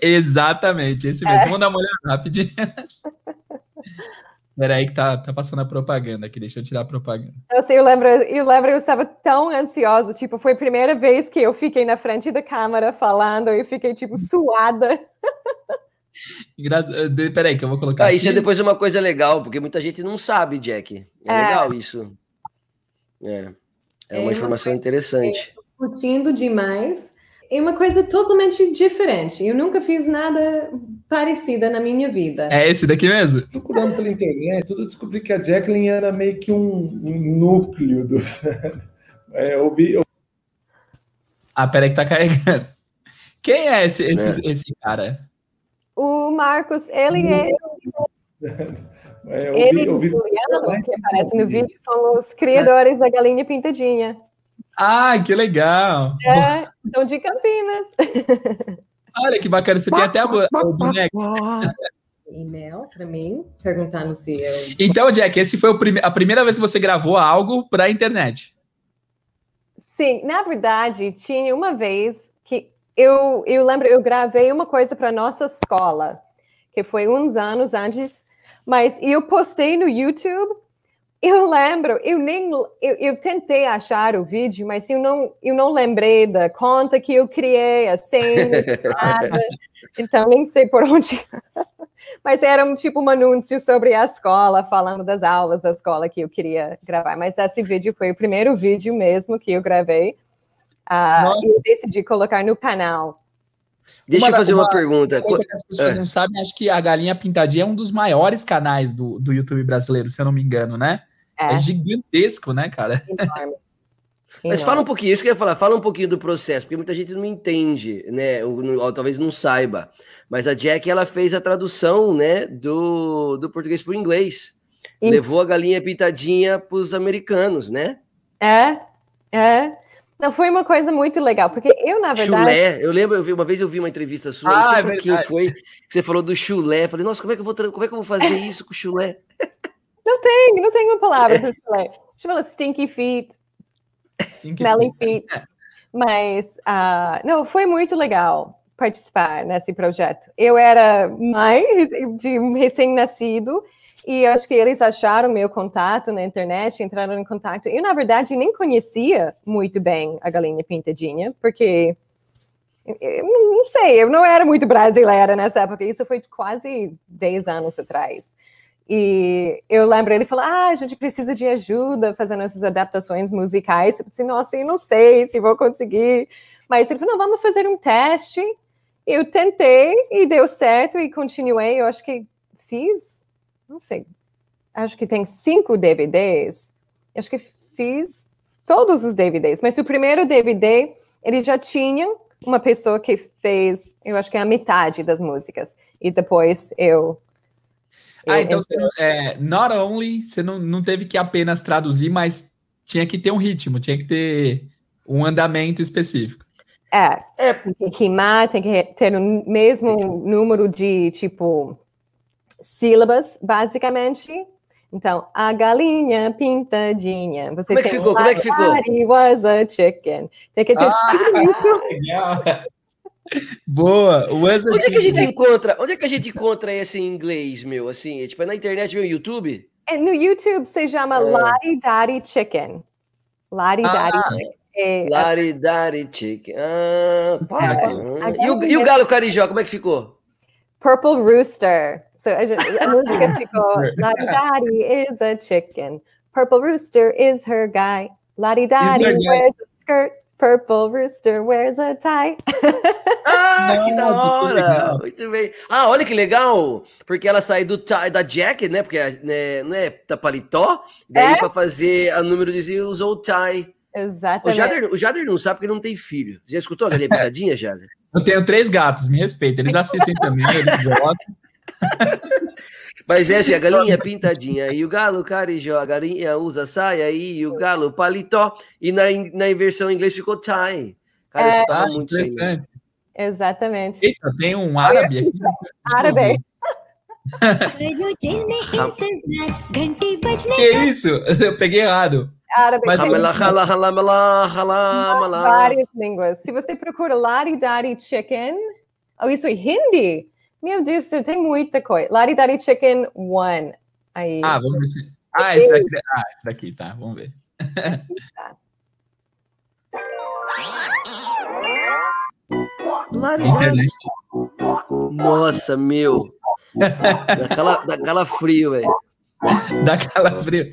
Exatamente, esse mesmo. É. Vamos dar uma olhada rapidinho. [LAUGHS] Peraí que tá, tá passando a propaganda aqui, deixa eu tirar a propaganda. Eu, sei, eu, lembro, eu lembro, eu estava tão ansiosa, tipo, foi a primeira vez que eu fiquei na frente da câmera falando, eu fiquei, tipo, suada. Engra... Peraí que eu vou colocar ah, Isso é depois uma coisa legal, porque muita gente não sabe, Jack. É, é. legal isso. É, é uma é informação interessante. Curtindo demais. É uma coisa totalmente diferente. Eu nunca fiz nada parecida na minha vida. É esse daqui mesmo? Procurando pela internet, tudo descobri que a Jacqueline era meio que um, um núcleo do. [LAUGHS] É, eu vi, eu... Ah, peraí que tá carregando. Quem é esse, esse, é. esse cara? O Marcos, ele é. É, eu ele vi, e Juliano, que aparece no vídeo, são os criadores da galinha pintadinha. Ah, que legal! É, são de Campinas. [LAUGHS] Olha que bacana, você tem até a, o boneco. E-mail para mim, perguntando se eu. Então, Jack, esse foi prime a primeira vez que você gravou algo para a internet? Sim, na verdade, tinha uma vez que eu, eu lembro, eu gravei uma coisa para nossa escola, que foi uns anos antes mas eu postei no YouTube. Eu lembro, eu nem eu, eu, tentei achar o vídeo, mas eu não eu não lembrei da conta que eu criei, a senha, [LAUGHS] nada. Então nem sei por onde. [LAUGHS] mas era um tipo um anúncio sobre a escola, falando das aulas da escola que eu queria gravar. Mas esse vídeo foi o primeiro vídeo mesmo que eu gravei. Uh, eu decidi colocar no canal. Deixa uma, eu fazer uma, uma pergunta. Coisa que as pessoas é. não sabem, acho que a Galinha Pintadinha é um dos maiores canais do, do YouTube brasileiro, se eu não me engano, né? É, é gigantesco, né, cara? [LAUGHS] Enorme. Mas fala um pouquinho, isso que eu ia falar, fala um pouquinho do processo, porque muita gente não entende, né? Ou, ou, talvez não saiba. Mas a Jack, ela fez a tradução, né, do, do português para o inglês. Isso. Levou a galinha pintadinha para os americanos, né? É, é. Não, foi uma coisa muito legal, porque eu, na verdade. Chulé, eu lembro, eu vi, uma vez eu vi uma entrevista sua, ah, não sei é quem foi, que você falou do chulé. Falei, nossa, como é que eu vou, como é que eu vou fazer isso com chulé? [LAUGHS] Não tem, não tem uma palavra do chulé. Chama stinky feet, smelly feet. Mas, uh, não, foi muito legal participar nesse projeto. Eu era mãe de um recém-nascido e acho que eles acharam meu contato na internet, entraram em contato. Eu, na verdade, nem conhecia muito bem a galinha pintadinha, porque eu não sei, eu não era muito brasileira nessa época. Isso foi quase 10 anos atrás. E eu lembro ele falou: Ah, a gente precisa de ajuda fazendo essas adaptações musicais. Eu pensei, nossa, eu não sei se vou conseguir. Mas ele falou: Não, vamos fazer um teste. Eu tentei e deu certo e continuei. Eu acho que fiz não sei, acho que tem cinco DVDs. Acho que fiz todos os DVDs, mas o primeiro DVD ele já tinha uma pessoa que fez, eu acho que é a metade das músicas, e depois eu. Ah, eu, então você, é, not only você não, não teve que apenas traduzir, mas tinha que ter um ritmo, tinha que ter um andamento específico. É, é. tem que rimar, tem que ter o mesmo número de, tipo, sílabas, basicamente. Então, a galinha pintadinha. Você Como é que ficou? Como é que ficou? was a chicken. Tem que ter ah, [LAUGHS] isso. Boa. Was onde é que a gente encontra? Onde é que a gente encontra esse em inglês, meu? Assim, tipo, é na internet, no YouTube? É, no YouTube se chama é. Lari Daddy Chicken. Lari ah. Daddy Chicken. É, Lari Daddy Chicken. Ah, é, e, o, e o galo carijó, como é que ficou? Purple Rooster. So a, a música ficou Lottie Daddy is a chicken. Purple Rooster is her guy. Lottie Daddy wears a skirt. Purple Rooster wears a tie. [LAUGHS] ah, que da hora! Muito bem. Ah, olha que legal! Porque ela sai do tie, da jacket, né? Porque né, não é da paletó. Daí, é? para fazer a número de usou o tie. Exatamente. O Jader, o Jader não sabe porque não tem filho. Você já escutou a galinha [LAUGHS] picadinha, Jader? Eu tenho três gatos, me respeita. Eles assistem também, eles gostam. [LAUGHS] Mas é assim, a galinha pintadinha e o galo carijó, a galinha usa saia e o galo paletó. E na, na versão em inglês ficou tie. Cara, é, ah, muito interessante. Exatamente. Eita, tem um árabe aqui. [LAUGHS] Árabe. [LAUGHS] que isso? Eu peguei errado. árabe. Mas- várias línguas. Se você procura Lari Dari Chicken, ou isso é hindi, meu Deus, tem muita coisa. Lari Dari Chicken One. Aí. Ah, vamos ver se. [LAUGHS] Ah, esse daqui. Ah, esse daqui, tá. Vamos ver. Internet. Nossa, meu. [LAUGHS] Daquela, daquela frio, velho. Dá calafrio.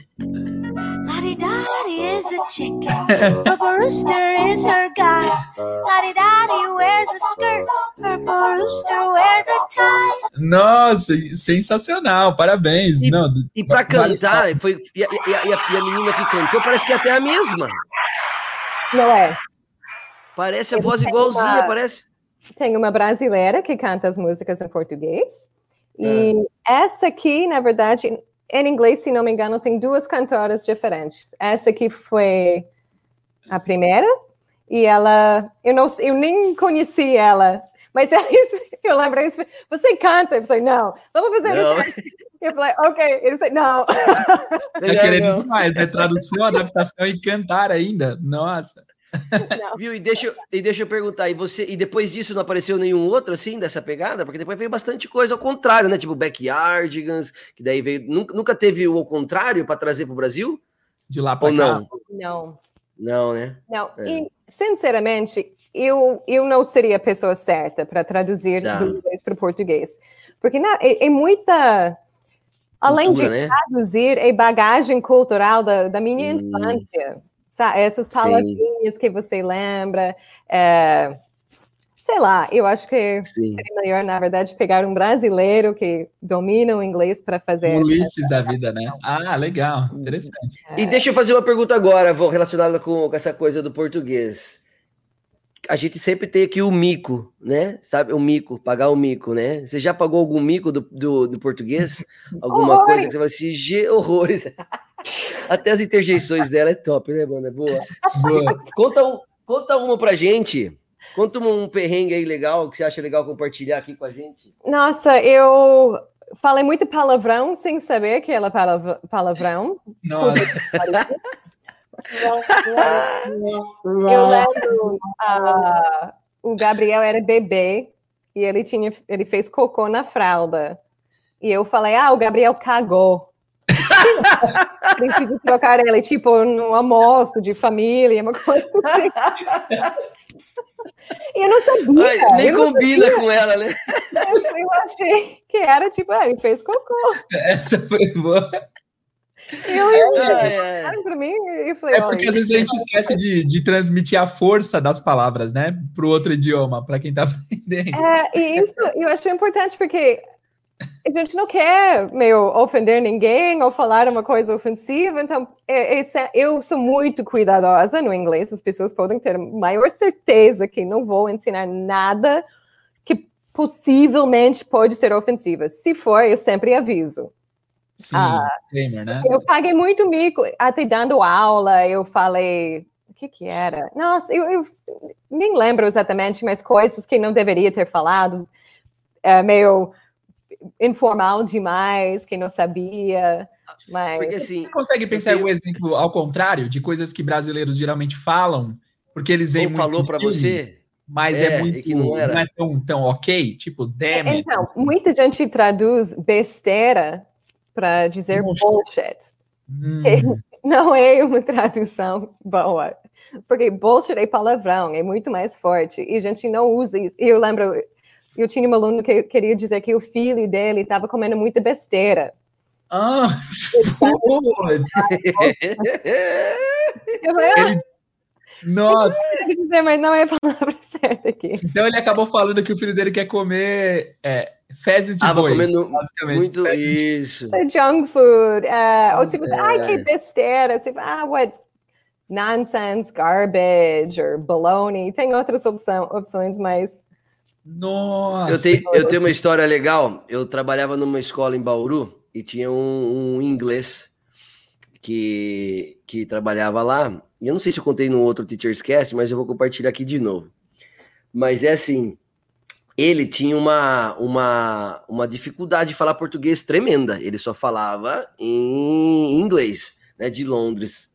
Is a chicken. Purple Rooster is her guy. Lottie Dottie wears a skirt. Purple Rooster wears a tie. Nossa, sensacional. Parabéns. E- Não, E pra vale- cantar, foi, e, a, e a- e a- e a menina que cantou parece que é até a mesma. Não é? Parece a Eu voz igualzinha, uma- parece. Tem uma brasileira que canta as músicas em português. E essa aqui, na verdade, em inglês, se não me engano, tem duas cantoras diferentes. Essa aqui foi a primeira, e ela, eu não, eu nem conheci ela, mas ela, [LAUGHS] eu lembrei, você canta? Eu falei, não, vamos fazer Não. isso. Eu falei, ok. Ele disse, não. Tá querendo demais, né? Tradução, adaptação e cantar ainda. Nossa. Viu? E deixa, eu- e deixa eu perguntar, e você e depois disso não apareceu nenhum outro assim dessa pegada? Porque depois veio bastante coisa ao contrário, né? Tipo Backyardigans, que daí veio. Nunca, nunca teve o ao contrário para trazer para o Brasil? De lá Ou cá. não? Não. Não, né? Não, É. e sinceramente, eu, eu não seria a pessoa certa para traduzir Tá. do inglês para o português. Porque não, é, é muita. Além Cultura, de né? traduzir, é bagagem cultural da, da minha Hum. infância. Sabe? Essas palavrinhas que você lembra. é, sei lá, eu acho que Sim. seria melhor, na verdade, pegar um brasileiro que domina o inglês para fazer. Ulisses da vida, né? Ah, legal. Interessante. E deixa eu fazer uma pergunta agora, vou relacionada com, com essa coisa do português. A gente sempre tem aqui o mico, né? Sabe, o mico, pagar o mico, né? Você já pagou algum mico do, do, do português? [LAUGHS] Alguma Horrores. coisa que você fala assim, "Ge- horrores. [LAUGHS] Até as interjeições dela é top, né, mano? É boa. Boa. Conta, um, conta uma pra gente. Conta um perrengue aí legal que você acha legal compartilhar aqui com a gente. Nossa, eu falei muito palavrão sem saber que era palavra- palavrão. Nossa. [LAUGHS] Eu lembro, ah, o Gabriel era bebê e ele tinha, ele fez cocô na fralda. E eu falei, ah, o Gabriel cagou. Preciso trocar ele, tipo, no almoço de família, uma coisa assim. E eu não sabia. Ai, nem eu não combina com ela, né? sabia, eu achei que era tipo, ah, ele fez cocô. Essa foi boa. E eu, mim e falei, É porque às vezes a gente esquece de, de transmitir a força das palavras, né? Para o outro idioma, para quem tá [LAUGHS] aprendendo. É, e isso eu acho importante porque a gente não quer meio ofender ninguém ou falar uma coisa ofensiva, então é- é eu sou muito cuidadosa no inglês, as pessoas podem ter maior certeza que não vou ensinar nada que possivelmente pode ser ofensiva. Se for, eu sempre aviso. Sim, Ah. disclaimer, né? Eu paguei muito mico, até dando aula, eu falei. O que que era? Nossa, eu, eu nem lembro exatamente, mas coisas que não deveria ter falado, é, meio informal demais, que não sabia. Mas Porque assim, Você consegue pensar algum exemplo ao contrário, de coisas que brasileiros geralmente falam, porque eles veem ou muito falou para você, mas é, É, muito, que não não, é tão, tão ok, tipo, damn it. então, muita gente traduz besteira para dizer Bullshit. bullshit. Hum, [LAUGHS] Não é uma tradução boa. Porque bullshit é palavrão, é muito mais forte. E a gente não usa isso. E eu lembro, eu tinha um aluno que queria dizer que o filho dele estava comendo muita besteira. Ah, Eu falei, ah, ele- nossa, dizer, mas não é a palavra [LAUGHS] certa aqui. então ele acabou falando que o filho dele quer comer é, fezes de Tava boi, comendo basicamente. muito Fezes de- isso. É Junk food. eh, ou se você, ai, que É. besteira. Você, ah, what nonsense, garbage, or baloney. Tem outras opção, opções, mas Nossa, Eu tenho, eu tenho uma história legal. Eu trabalhava numa escola em Bauru e tinha um, um inglês que, que trabalhava lá. E eu não sei se eu contei no outro Teacher's Cast, mas eu vou compartilhar aqui de novo. Mas é assim, ele tinha uma, uma, uma dificuldade de falar português tremenda. Ele só falava em inglês, né, de Londres.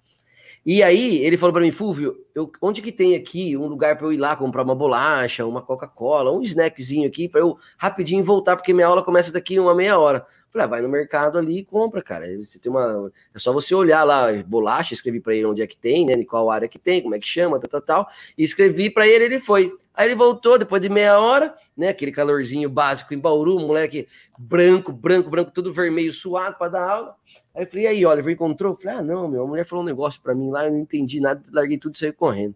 E aí ele falou para mim, Fúvio, eu, onde que tem aqui um lugar para eu ir lá comprar uma bolacha, uma Coca-Cola, um snackzinho aqui para eu rapidinho voltar, porque minha aula começa daqui uma meia hora. Falei, ah, vai no mercado ali e compra, cara. Você tem uma, é só você olhar lá bolacha, escrevi para ele onde é que tem, né, em qual área que tem, como é que chama, tal, tal, tal. E escrevi para ele, ele foi. Aí ele voltou depois de meia hora, né? Aquele calorzinho básico em Bauru, moleque branco, branco, branco, tudo vermelho, suado para dar aula. Aí eu falei, e aí, Oliver, encontrou? Eu falei, ah, não, meu, a mulher falou um negócio para mim lá, eu não entendi nada, larguei tudo e saí correndo.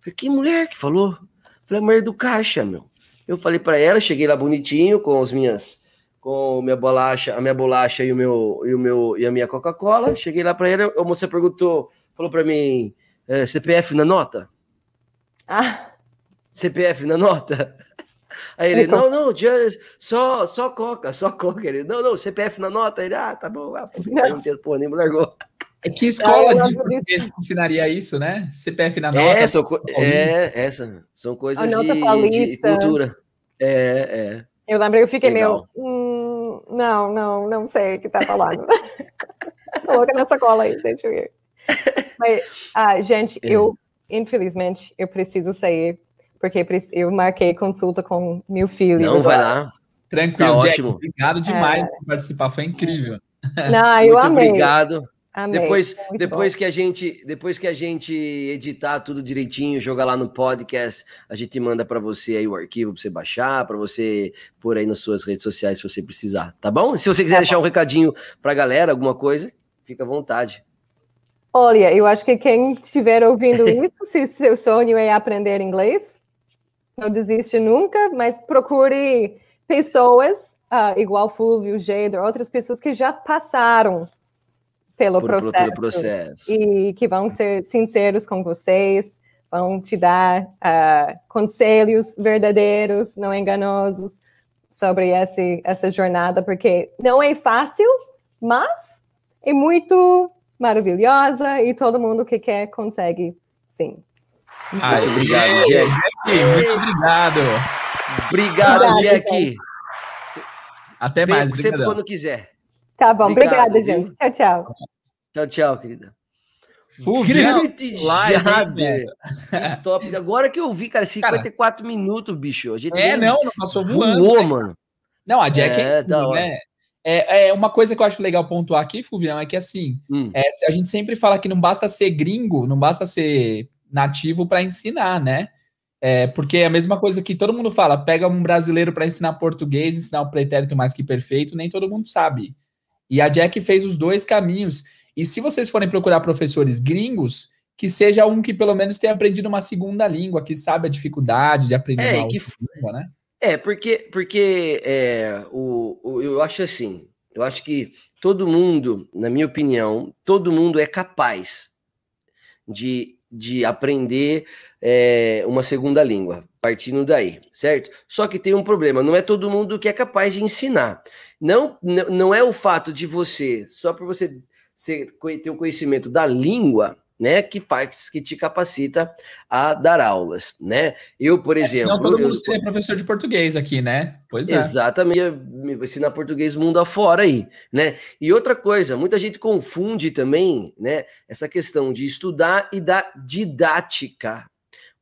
Falei, que mulher que falou? Falei, a mulher do caixa, meu. Eu falei para ela, cheguei lá bonitinho com as minhas com minha bolacha, a minha bolacha e o meu e o meu e a minha Coca-Cola. Cheguei lá para ela, a moça perguntou, falou para mim, é, CPF na nota? Ah. CPF na nota? Aí ele, não, não, só, só coca, só coca. Ele, não, não, CPF na nota. Ele, ah, tá bom, ah, pô, [LAUGHS] nem me largou. É que escola de português ensinaria isso, né? CPF na nota. É, são, é essa, são coisas de, de, cultura. É, é. Eu lembrei, eu fiquei Legal. meio, hum, não, não, não sei o que tá falando. [LAUGHS] Coloca nessa cola aí, deixa eu ver. Mas, ah, gente, é. eu, infelizmente, eu preciso sair porque eu marquei consulta com meu filho. Não, vai lá. Tranquilo, tá Jack, ótimo. Obrigado demais é. por participar, foi incrível. Não, eu Muito amei. obrigado. Amei, depois, depois que a gente, depois que a gente editar tudo direitinho, jogar lá no podcast, a gente manda para você aí o arquivo para você baixar, para você pôr aí nas suas redes sociais se você precisar, tá bom? Se você quiser tá deixar um recadinho para a galera, alguma coisa, fica à vontade. Olha, eu acho que quem estiver ouvindo [LAUGHS] isso, se seu sonho é aprender inglês, não desiste nunca, mas procure pessoas uh, igual Fulvio, Geider, outras pessoas que já passaram pelo, Por, processo, pelo processo, e que vão ser sinceros com vocês, vão te dar uh, conselhos verdadeiros, não enganosos sobre esse, essa jornada, porque não é fácil, mas é muito maravilhosa e todo mundo que quer consegue, sim. Muito obrigado, Jack. Muito obrigado. Obrigado, Jack. Até Vem mais. Sempre quando quiser. Tá bom, obrigada, gente. Tchau, tchau. Tchau, tchau, querida. Grande Jader. Top. Agora que eu vi, cara, 54 cara, minutos, bicho. A gente é, não, não passou voando. Voou, né? mano. Não, a Jack é, é, né? é, é, uma coisa que eu acho legal pontuar aqui, Fulvião, é que assim, hum. é, a gente sempre fala que não basta ser gringo, não basta ser nativo para ensinar, né? É, porque é a mesma coisa que todo mundo fala, pega um brasileiro para ensinar português, ensinar o pretérito mais que perfeito, nem todo mundo sabe. E a Jack fez os dois caminhos. E se vocês forem procurar professores gringos, que seja um que pelo menos tenha aprendido uma segunda língua, que sabe a dificuldade de aprender é, uma que... língua, né? É, porque, porque é, o, o, eu acho assim, eu acho que todo mundo, na minha opinião, todo mundo é capaz de de aprender é, uma segunda língua, partindo daí, certo? Só que tem um problema, não é todo mundo que é capaz de ensinar. Não, não é o fato de você, só por você ser, ter o conhecimento da língua, né, que faz, que te capacita a dar aulas, né? Eu, por é, exemplo... Senão todo mundo eu, seria professor de português aqui, né? Pois é. Exatamente, ensinar português mundo afora aí, né? E outra coisa, muita gente confunde também, né, essa questão de estudar e da didática,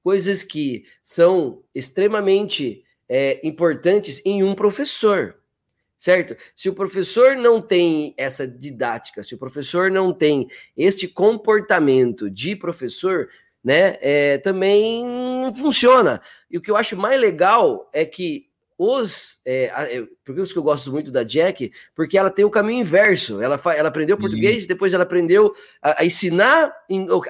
coisas que são extremamente é, importantes em um professor, certo? Se o professor não tem essa didática, se o professor não tem este comportamento de professor, né, é, também não funciona. E o que eu acho mais legal é que os. É, por isso que eu gosto muito da Jack, porque ela tem o caminho inverso. Ela, ela aprendeu português, uhum. depois ela aprendeu a, a ensinar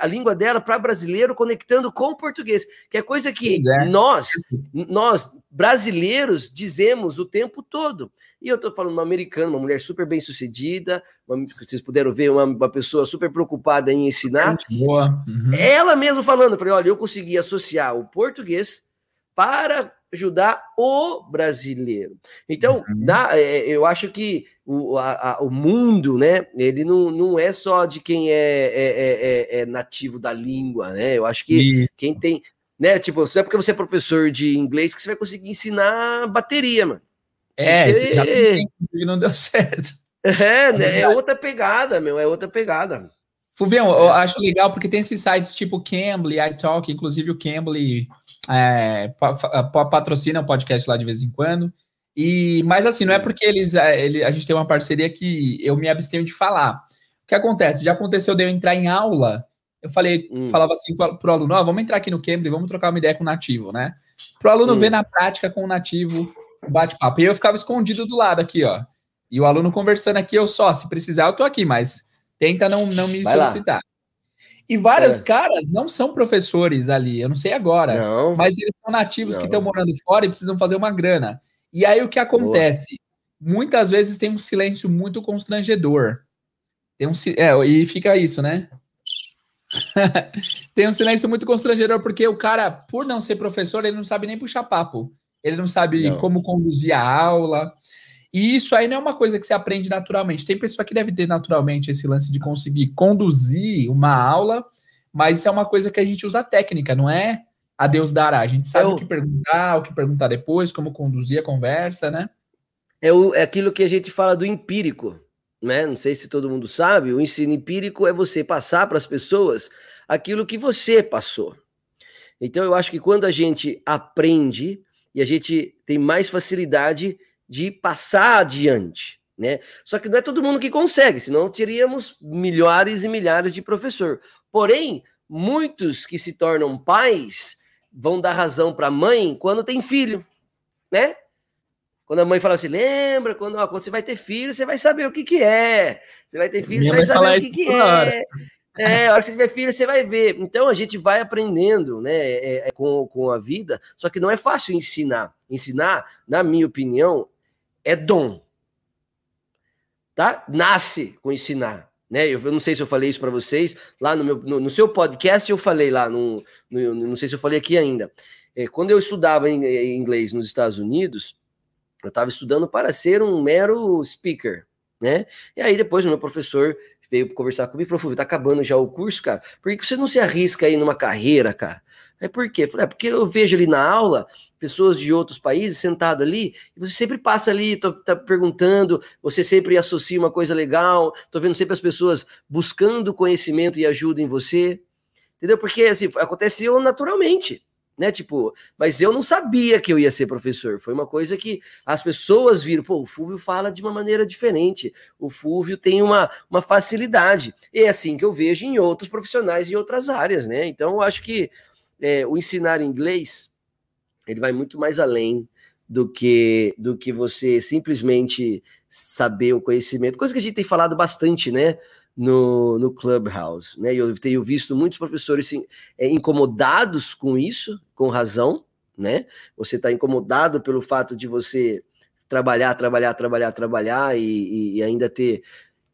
a língua dela para brasileiro, conectando com o português, que é coisa que é. nós, nós, brasileiros, dizemos o tempo todo. E eu estou falando uma americana, uma mulher super bem sucedida, uma, vocês puderam ver, uma, uma, pessoa super preocupada em ensinar. Boa. Uhum. Ela mesmo falando, eu falei, olha, eu consegui associar o português para ajudar o brasileiro. Então, uhum. dá, é, eu acho que o, a, a, o mundo, né, ele não, não é só de quem é, é, é, é nativo da língua, né? Eu acho que Isso. quem tem, né, tipo, não é porque você é professor de inglês que você vai conseguir ensinar bateria, mano. É, Porque... já tem, não deu [LAUGHS] certo. É, né, é outra pegada, meu, é outra pegada. Fuvião, eu acho legal porque tem esses sites tipo Cambly, iTalk, inclusive o Cambly é, pa- pa- patrocina o podcast lá de vez em quando. E, mas assim, não é porque eles, é, ele- a gente tem uma parceria que eu me abstenho de falar. O que acontece? Já aconteceu de eu entrar em aula, eu falei, Hum. falava assim pro, aluno, ó, vamos entrar aqui no Cambly, vamos trocar uma ideia com o nativo, né? Pro aluno Hum. ver na prática com o nativo o bate-papo. E eu ficava escondido do lado aqui, ó. E o aluno conversando aqui, eu só, se precisar, eu tô aqui, mas tenta não, não me Vai lá. E vários É. caras não são professores ali, eu não sei agora, Não. mas eles são nativos que Não. estão morando fora e precisam fazer uma grana. E aí o que acontece? Muitas vezes tem um silêncio muito constrangedor. Tem um, é, e fica isso, né? [LAUGHS] tem um silêncio muito constrangedor, porque o cara, por não ser professor, ele não sabe nem puxar papo. Ele não sabe Não. como conduzir a aula. E isso aí não é uma coisa que se aprende naturalmente. Tem pessoa que deve ter naturalmente esse lance de conseguir conduzir uma aula, mas isso é uma coisa que a gente usa técnica, não é a Deus dará. A gente sabe Eu- o que perguntar, o que perguntar depois, como conduzir a conversa, né? É, o, é aquilo que a gente fala do empírico, né? Não sei se todo mundo sabe, o ensino empírico é você passar para as pessoas aquilo que você passou. Então eu acho que quando a gente aprende e a gente tem mais facilidade de passar adiante, né? Só que não é todo mundo que consegue, senão teríamos milhares e milhares de professor. Porém, muitos que se tornam pais vão dar razão para a mãe quando tem filho, né? Quando a mãe fala assim, lembra, quando, ó, quando você vai ter filho, você vai saber o que que é. Você vai ter filho, Minha você vai saber o que que é. É, a hora que você tiver filho, você vai ver. Então a gente vai aprendendo, né, é, é, com, com a vida. Só que não é fácil ensinar. Ensinar, na minha opinião, é dom. Tá? Nasce com ensinar. Né? Eu, eu não sei se eu falei isso para vocês. Lá no, meu, no, no seu podcast, eu falei lá, no, no- não sei se eu falei aqui ainda. É, quando eu estudava em, em inglês nos Estados Unidos, eu estava estudando para ser um mero speaker, né? E aí depois o meu professor veio conversar comigo falou, "Fulvio, tá acabando já o curso, cara, por que você não se arrisca aí numa carreira, cara? Aí por quê? Eu falei, é porque eu vejo ali na aula pessoas de outros países sentado ali, e você sempre passa ali, tô- tá perguntando, você sempre associa uma coisa legal, tô vendo sempre as pessoas buscando conhecimento e ajuda em você, entendeu? Porque assim, aconteceu naturalmente, né? Tipo, mas eu não sabia que eu ia ser professor. Foi uma coisa que as pessoas viram, pô, o Fúvio fala de uma maneira diferente. O Fúvio tem uma, uma facilidade. E é assim que eu vejo em outros profissionais em outras áreas, né? Então, eu acho que é, o ensinar inglês ele vai muito mais além do que do que você simplesmente saber o conhecimento, coisa que a gente tem falado bastante, né? No, no Clubhouse, né? Eu tenho visto muitos professores assim, é, incomodados com isso, com razão, né? Você está incomodado pelo fato de você trabalhar, trabalhar, trabalhar, trabalhar e, e- ainda ter.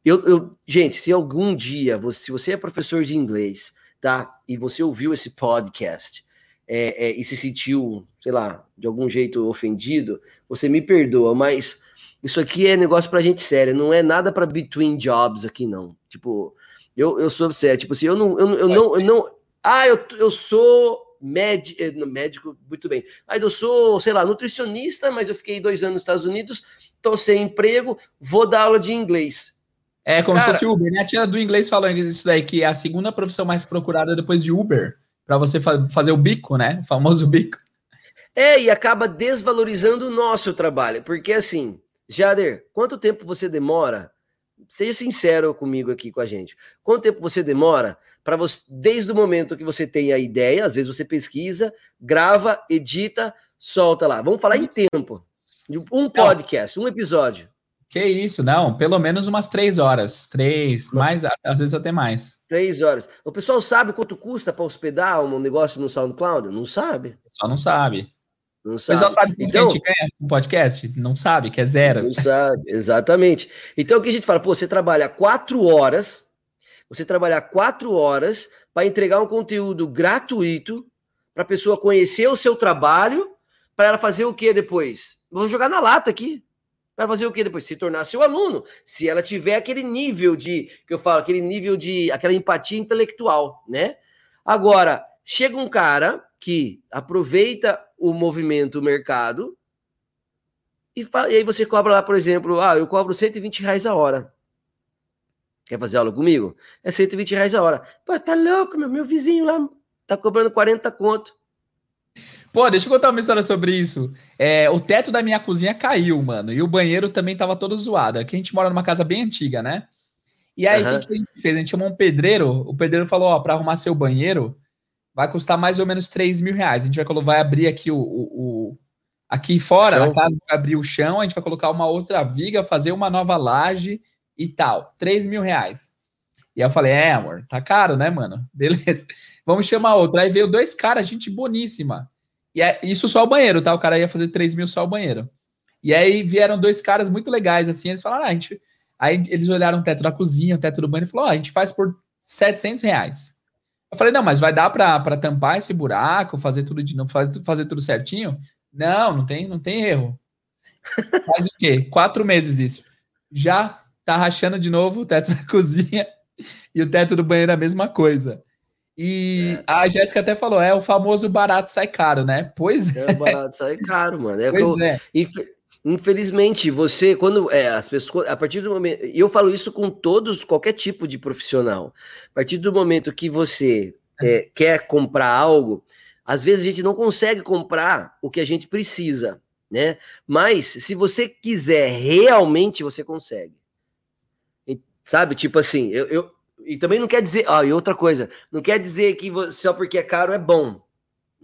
Eu, eu- gente, se algum dia, você, se você é professor de inglês, tá? E você ouviu esse podcast é, é, e se sentiu, sei lá, de algum jeito ofendido, você me perdoa, mas isso aqui é negócio pra gente sério, não é nada pra between jobs aqui, não. Tipo, eu, eu sou sério, tipo assim, eu não, eu, não- eu não, eu não. Ah, eu, eu sou médi, eh, médico, muito bem. Aí eu sou, sei lá, nutricionista, mas eu fiquei dois anos nos Estados Unidos, tô sem emprego, vou dar aula de inglês. É como Cara- se fosse Uber, né? A tia do inglês falou isso daí, que é a segunda profissão mais procurada depois de Uber, para você fa- fazer o bico, né? O famoso bico. É, e acaba desvalorizando o nosso trabalho, porque assim, Jader, quanto tempo você demora? Seja sincero comigo aqui com a gente. Quanto tempo você demora para você, desde o momento que você tem a ideia, às vezes você pesquisa, grava, edita, solta lá. Vamos falar em tempo. Um podcast, um episódio. Que isso, não, pelo menos umas três horas. Três, mais, às vezes até mais. Três horas. O pessoal sabe quanto custa para hospedar um negócio no SoundCloud? Não sabe. Só não sabe. Não O sabe. pessoal sabe quanto Então, a gente ganha com podcast? Não sabe, que é zero. Não sabe, exatamente. Então o que a gente fala? Pô, você trabalha quatro horas, você trabalhar quatro horas para entregar um conteúdo gratuito para a pessoa conhecer o seu trabalho, para ela fazer o que depois? Vou jogar na lata aqui. Vai fazer o que depois? Se tornar seu aluno. Se ela tiver aquele nível de, que eu falo, aquele nível de, aquela empatia intelectual, né? Agora, chega um cara que aproveita o movimento mercado e, fa- e aí você cobra lá, por exemplo, ah, eu cobro 120 reais a hora. Quer fazer aula comigo? É 120 reais a hora. Pô, tá louco, meu, meu vizinho lá tá cobrando 40 conto. Pô, deixa eu contar uma história sobre isso. É, o teto da minha cozinha caiu, mano, e o banheiro também tava todo zoado. Aqui a gente mora numa casa bem antiga, né? E aí, o que, que a gente fez? A gente chamou um pedreiro, o pedreiro falou, ó, pra arrumar seu banheiro, vai custar mais ou menos 3 mil reais. A gente vai, vai abrir aqui o... o- o- aqui fora, Chão. na casa, vai abrir o chão, a gente vai colocar uma outra viga, fazer uma nova laje e tal. 3 mil reais. E aí eu falei, é, amor, tá caro, né, mano? [LAUGHS] Beleza. Vamos chamar outra. Aí veio dois caras, gente boníssima. E é, isso só o banheiro, tá? O cara ia fazer 3 mil só o banheiro. E aí vieram dois caras muito legais, assim, eles falaram, ah, a gente... Aí eles olharam o teto da cozinha, o teto do banheiro, e falou, ó, a gente faz por 700 reais. Eu falei, não, mas vai dar pra tampar esse buraco, fazer tudo de novo, fazer, fazer tudo certinho? Não, não tem, não tem erro. [LAUGHS] Faz o quê? Quatro meses isso. Já tá rachando de novo o teto [LAUGHS] da cozinha e o teto do banheiro é a mesma coisa. E a Jéssica até falou, é o famoso barato sai caro, né? Pois é, É barato, sai caro, mano. É o que eu- pois é. Infelizmente, você, quando é, as pessoas, a partir do momento, e eu falo isso com todos, qualquer tipo de profissional, a partir do momento que você é, quer comprar algo, às vezes a gente não consegue comprar o que a gente precisa, né? Mas se você quiser realmente, você consegue. E, sabe, tipo assim, eu, eu- e também não quer dizer, ó, e outra coisa, não quer dizer que vo- só porque é caro é bom,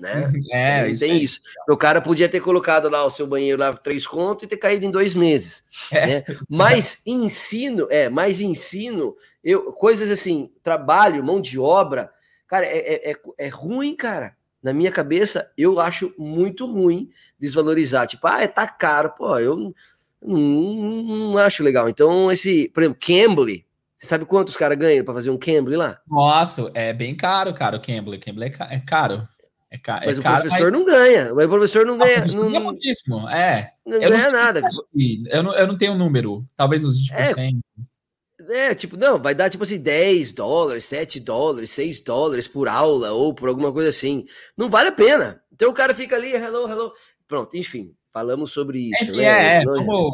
né? É, Também isso tem aí. isso. O cara podia ter colocado lá o seu banheiro lá três contos e ter caído em dois meses. É. né? Mas ensino, é, mais ensino, eu, coisas assim, trabalho, mão de obra, cara, é, é, é, é ruim, cara. Na minha cabeça, eu acho muito ruim desvalorizar. Tipo, ah, é, tá caro, pô, eu não, não- não acho legal. Então, esse, por exemplo, Cambly, você sabe quantos caras ganham para fazer um Cambly lá? Nossa, é bem caro, cara, o Cambly. Cambly é, ca- é caro. É, Mas é o caro, professor mas- não ganha. O professor não Ah, o ganha, professor não, não, pouquíssimo, é. não Eu não ganha sei nada. Acho que- Eu não, eu não tenho um número, talvez uns 20%. É, tipo, não, vai dar tipo assim 10 dólares, 7 dólares, 6 dólares por aula ou por alguma coisa assim. Não vale a pena. Então o cara fica ali, hello, hello. Pronto, enfim, falamos sobre isso. Enfim, né? é, é, Senão- vamos-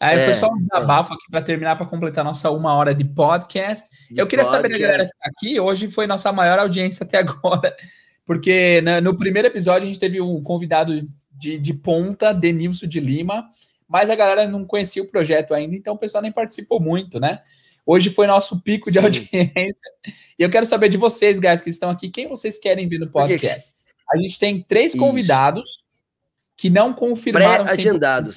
Aí É, foi só um desabafo aqui para terminar, para completar nossa uma hora de podcast. Eu queria saber da podcast. galera que tá aqui. Hoje foi nossa maior audiência até agora, porque né, no primeiro episódio a gente teve um convidado de, de ponta, Denilson de Lima, mas a galera não conhecia o projeto ainda, então o pessoal nem participou muito, né? Hoje foi nosso pico de Sim. audiência. E eu quero saber de vocês, guys, que estão aqui, quem vocês querem ver no podcast. A gente tem três Isso. convidados que não confirmaram 100% Pré-agendados.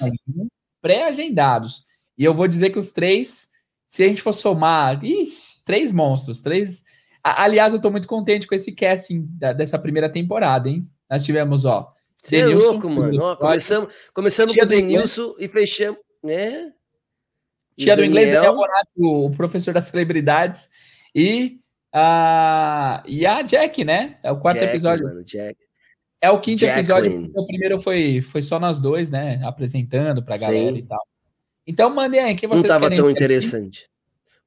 pré-agendados. E eu vou dizer que os três, se a gente for somar, ixi, três monstros, três. Aliás, eu tô muito contente com esse casting da- dessa primeira temporada, hein? Nós tivemos, ó, Você é louco, mano. Ó, começamos começamos Tia com o. Denilson e fechamos, né? Tia do inglês, Daniel- Daniel o professor das celebridades, e a, e a Jack, né? É o quarto Jack, episódio. mano. É o quinto episódio, Jacqueline. o primeiro foi, foi só nós dois, né? Apresentando pra galera Sim. e tal. Então, mandem aí, quem Não vocês estava querem tão aqui? interessante.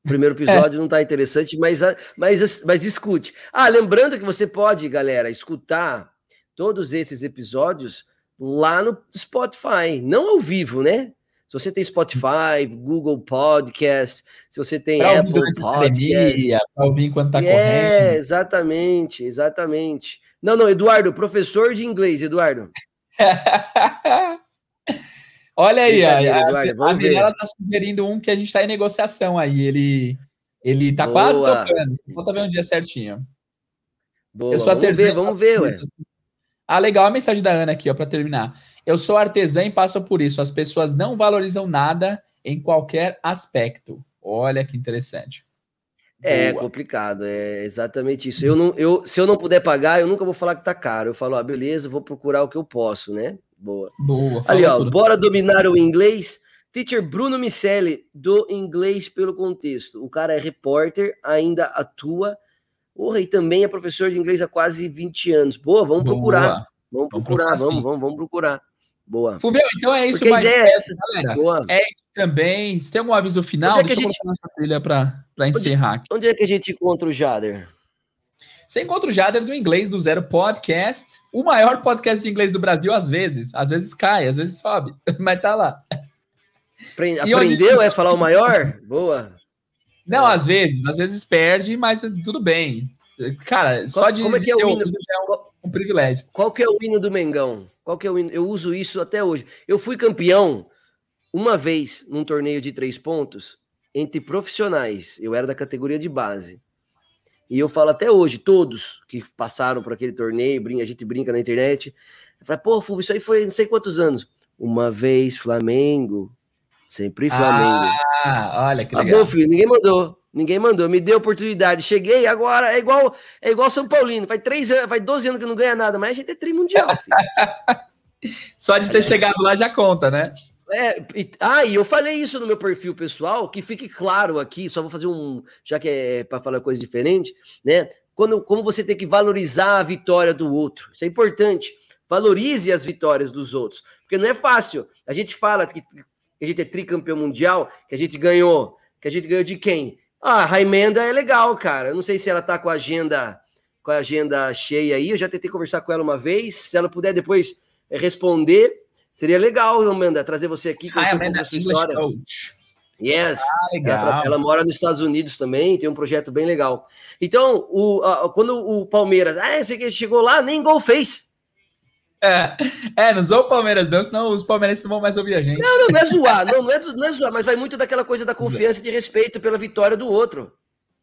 O primeiro episódio não tá interessante, mas, mas, mas escute. Ah, lembrando que você pode, galera, escutar todos esses episódios lá no Spotify, não ao vivo, né? Se você tem Spotify, Google Podcast, se você tem Pra Apple Podcast. pra ouvir enquanto tá é, correndo. exatamente, exatamente. Não, não, Eduardo, professor de inglês, Eduardo. [LAUGHS] Olha aí, a, Eduardo, a. Mirella tá sugerindo um que a gente tá em negociação aí. Ele, ele tá quase tocando. Só falta ver um dia certinho. Boa, eu sou a vamos ver, vamos ver, ué. Ah, legal a mensagem da Ana aqui, ó, para terminar. Eu sou artesã e passo por isso. As pessoas não valorizam nada em qualquer aspecto. Olha que interessante. É Boa. complicado, é exatamente isso. Eu não, eu, se eu não puder pagar, eu nunca vou falar que tá caro. Eu falo, ah, beleza, vou procurar o que eu posso, né? Boa. Boa. Ali, ó, tudo. bora dominar o inglês. Teacher Bruno Micelli, do Inglês pelo Contexto. O cara é repórter, ainda atua. Porra, e também é professor de inglês há quase 20 anos. Boa, vamos Boa. procurar. Vamos Vamos procurar, vamos, vamos, vamos procurar. Boa. Fulvio, então é isso, Porque mais ideia é essa. galera. Boa. É isso também. Se tem algum aviso final, Onde é que a gente- nossa trilha para encerrar aqui. Onde é que a gente encontra o Jader? Você encontra o Jader do Inglês do Zero Podcast, o maior podcast de inglês do Brasil, às vezes. Às vezes cai, às vezes sobe, [LAUGHS] mas tá lá. Apre- E onde- Aprendeu? É falar o maior? Boa. Não, às vezes, às vezes perde, mas tudo bem. Cara, só de como é que é o hino? é um, um privilégio. Qual que é o hino do Mengão? Qual que é o hino? Eu uso isso até hoje. Eu fui campeão uma vez num torneio de três pontos entre profissionais. Eu era da categoria de base. E eu falo até hoje, todos que passaram por aquele torneio, a gente brinca na internet. Eu falo, pô, Fulvio, isso aí foi não sei quantos anos. Uma vez Flamengo, sempre Flamengo. Ah, olha que Tá legal. bom, filho, ninguém mandou. Ninguém mandou, me deu oportunidade. Cheguei agora, é igual é igual São Paulino. Faz três anos, faz 12 anos que não ganha nada, mas a gente é trimundial, filho. [LAUGHS] Só de ter chegado lá já conta, né? É, e, ah, e eu falei isso no meu perfil pessoal, que fique claro aqui, só vou fazer um, já que é para falar coisa diferente, né? Quando, como você tem que valorizar a vitória do outro. Isso é importante. Valorize as vitórias dos outros, porque não é fácil. A gente fala que a gente é tricampeão mundial, que a gente ganhou, que a gente ganhou de quem? Ah, a Raimenda é legal, cara. Eu não sei se ela tá com a agenda com a agenda cheia aí. Eu já tentei conversar com ela uma vez. Se ela puder depois eh, responder, seria legal, Amanda, trazer você aqui Hi, Amanda, English história. Coach. Yes. Ah, Ela, ela mora nos Estados Unidos também, tem um projeto bem legal. Então, o, a- quando o Palmeiras, ah, esse que chegou lá, nem gol fez. É, é, não usou o Palmeiras não, senão os palmeirenses não vão mais ouvir a gente. Não, não, não é zoar, não, não, é, não é zoar, mas vai muito daquela coisa da confiança e de respeito pela vitória do outro.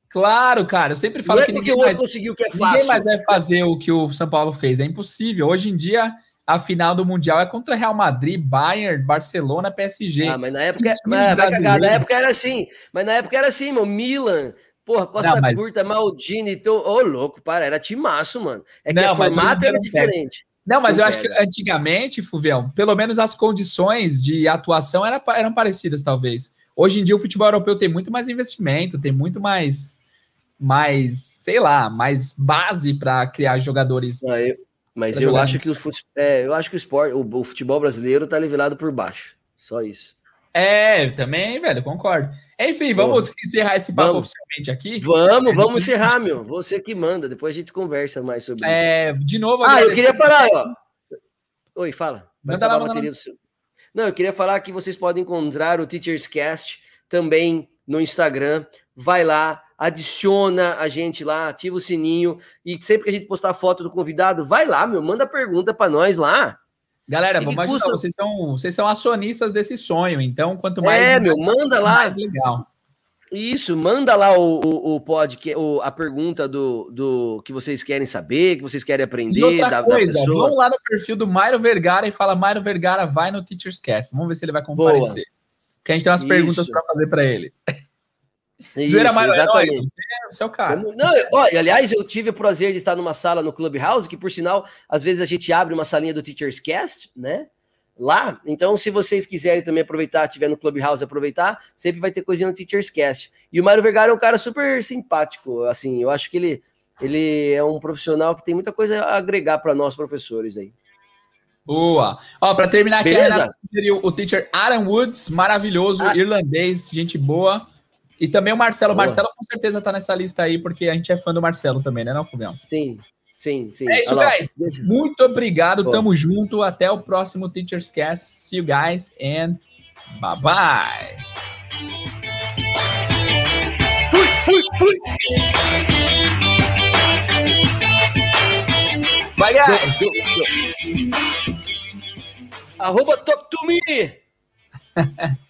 Claro, cara, eu sempre Não falo é que porque ninguém mais, conseguiu que é ninguém fácil. mais vai fazer o que o São Paulo fez, é impossível. Hoje em dia, a final do Mundial é contra Real Madrid, Bayern, Barcelona, PSG. Ah, mas na época, mas, cagar, na época era assim, mas na época era assim, meu, Milan, porra, Costa Não, mas- Curta, Maldini, então, ô louco, para, era timaço, mano. É que Não, o formato era diferente. Não, mas eu acho que antigamente, Fuvião, pelo menos as condições de atuação era- eram parecidas, talvez. Hoje em dia o futebol europeu tem muito mais investimento, tem muito mais, mais sei lá, mais base para criar jogadores. Ah, eu- mas Pra eu jogar. acho que o, é, eu acho que o esporte, o, o futebol brasileiro tá nivelado por baixo. Só isso. É, também, velho, concordo. Enfim, vamos encerrar esse papo Vamos. oficialmente aqui. Vamos, [LAUGHS] vamos encerrar, meu. Você que manda. Depois a gente conversa mais sobre isso. É, de novo, Ah, eu queria falar, ó. Oi, fala. Vai Manda lá, manda seu. Não, eu queria falar que vocês podem encontrar o Teachers Cast também no Instagram. Vai lá, adiciona a gente lá, ativa o sininho e sempre que a gente postar foto do convidado, vai lá, meu, manda pergunta para nós lá. Galera, vamos ajudar. custa? Vocês são, vocês são acionistas desse sonho, então quanto mais. é, meu, manda lá. mais legal. Isso, manda lá o, o, o podcast, o, a pergunta do, do que vocês querem saber, que vocês querem aprender E outra da, da coisa, pessoa. vamos lá no perfil do Mairo Vergara e fala: Mairo Vergara vai no Teachers Cast. Vamos ver se ele vai comparecer. Porque a gente tem umas Isso. perguntas para fazer para ele. Isso, Zoeira, nóis, exatamente. você, é, você é o cara. Não, eu- ó, aliás, eu tive o prazer de estar numa sala no Clubhouse, que por sinal, às vezes a gente abre uma salinha do Teachers Cast, né? Lá. Então, se vocês quiserem também aproveitar, tiver no Clubhouse aproveitar, sempre vai ter coisinha no Teachers Cast. E o Mário Vergara é um cara super simpático, assim, eu acho que ele, ele é um profissional que tem muita coisa a agregar para nós professores aí. Boa. Ó, para terminar aqui, Beleza? O teacher Aaron Woods, maravilhoso, Ah. irlandês, gente boa. E também o Marcelo. O Boa. Marcelo com certeza tá nessa lista aí, porque a gente é fã do Marcelo também, né, não, Fubião? Sim, sim, sim. É isso, Olha lá. guys. Muito obrigado, Bom. tamo junto. Até o próximo Teachers Cast. See you guys and bye bye. Fui, fui, fui. Bye, guys. Arroba Talk to Me. [LAUGHS]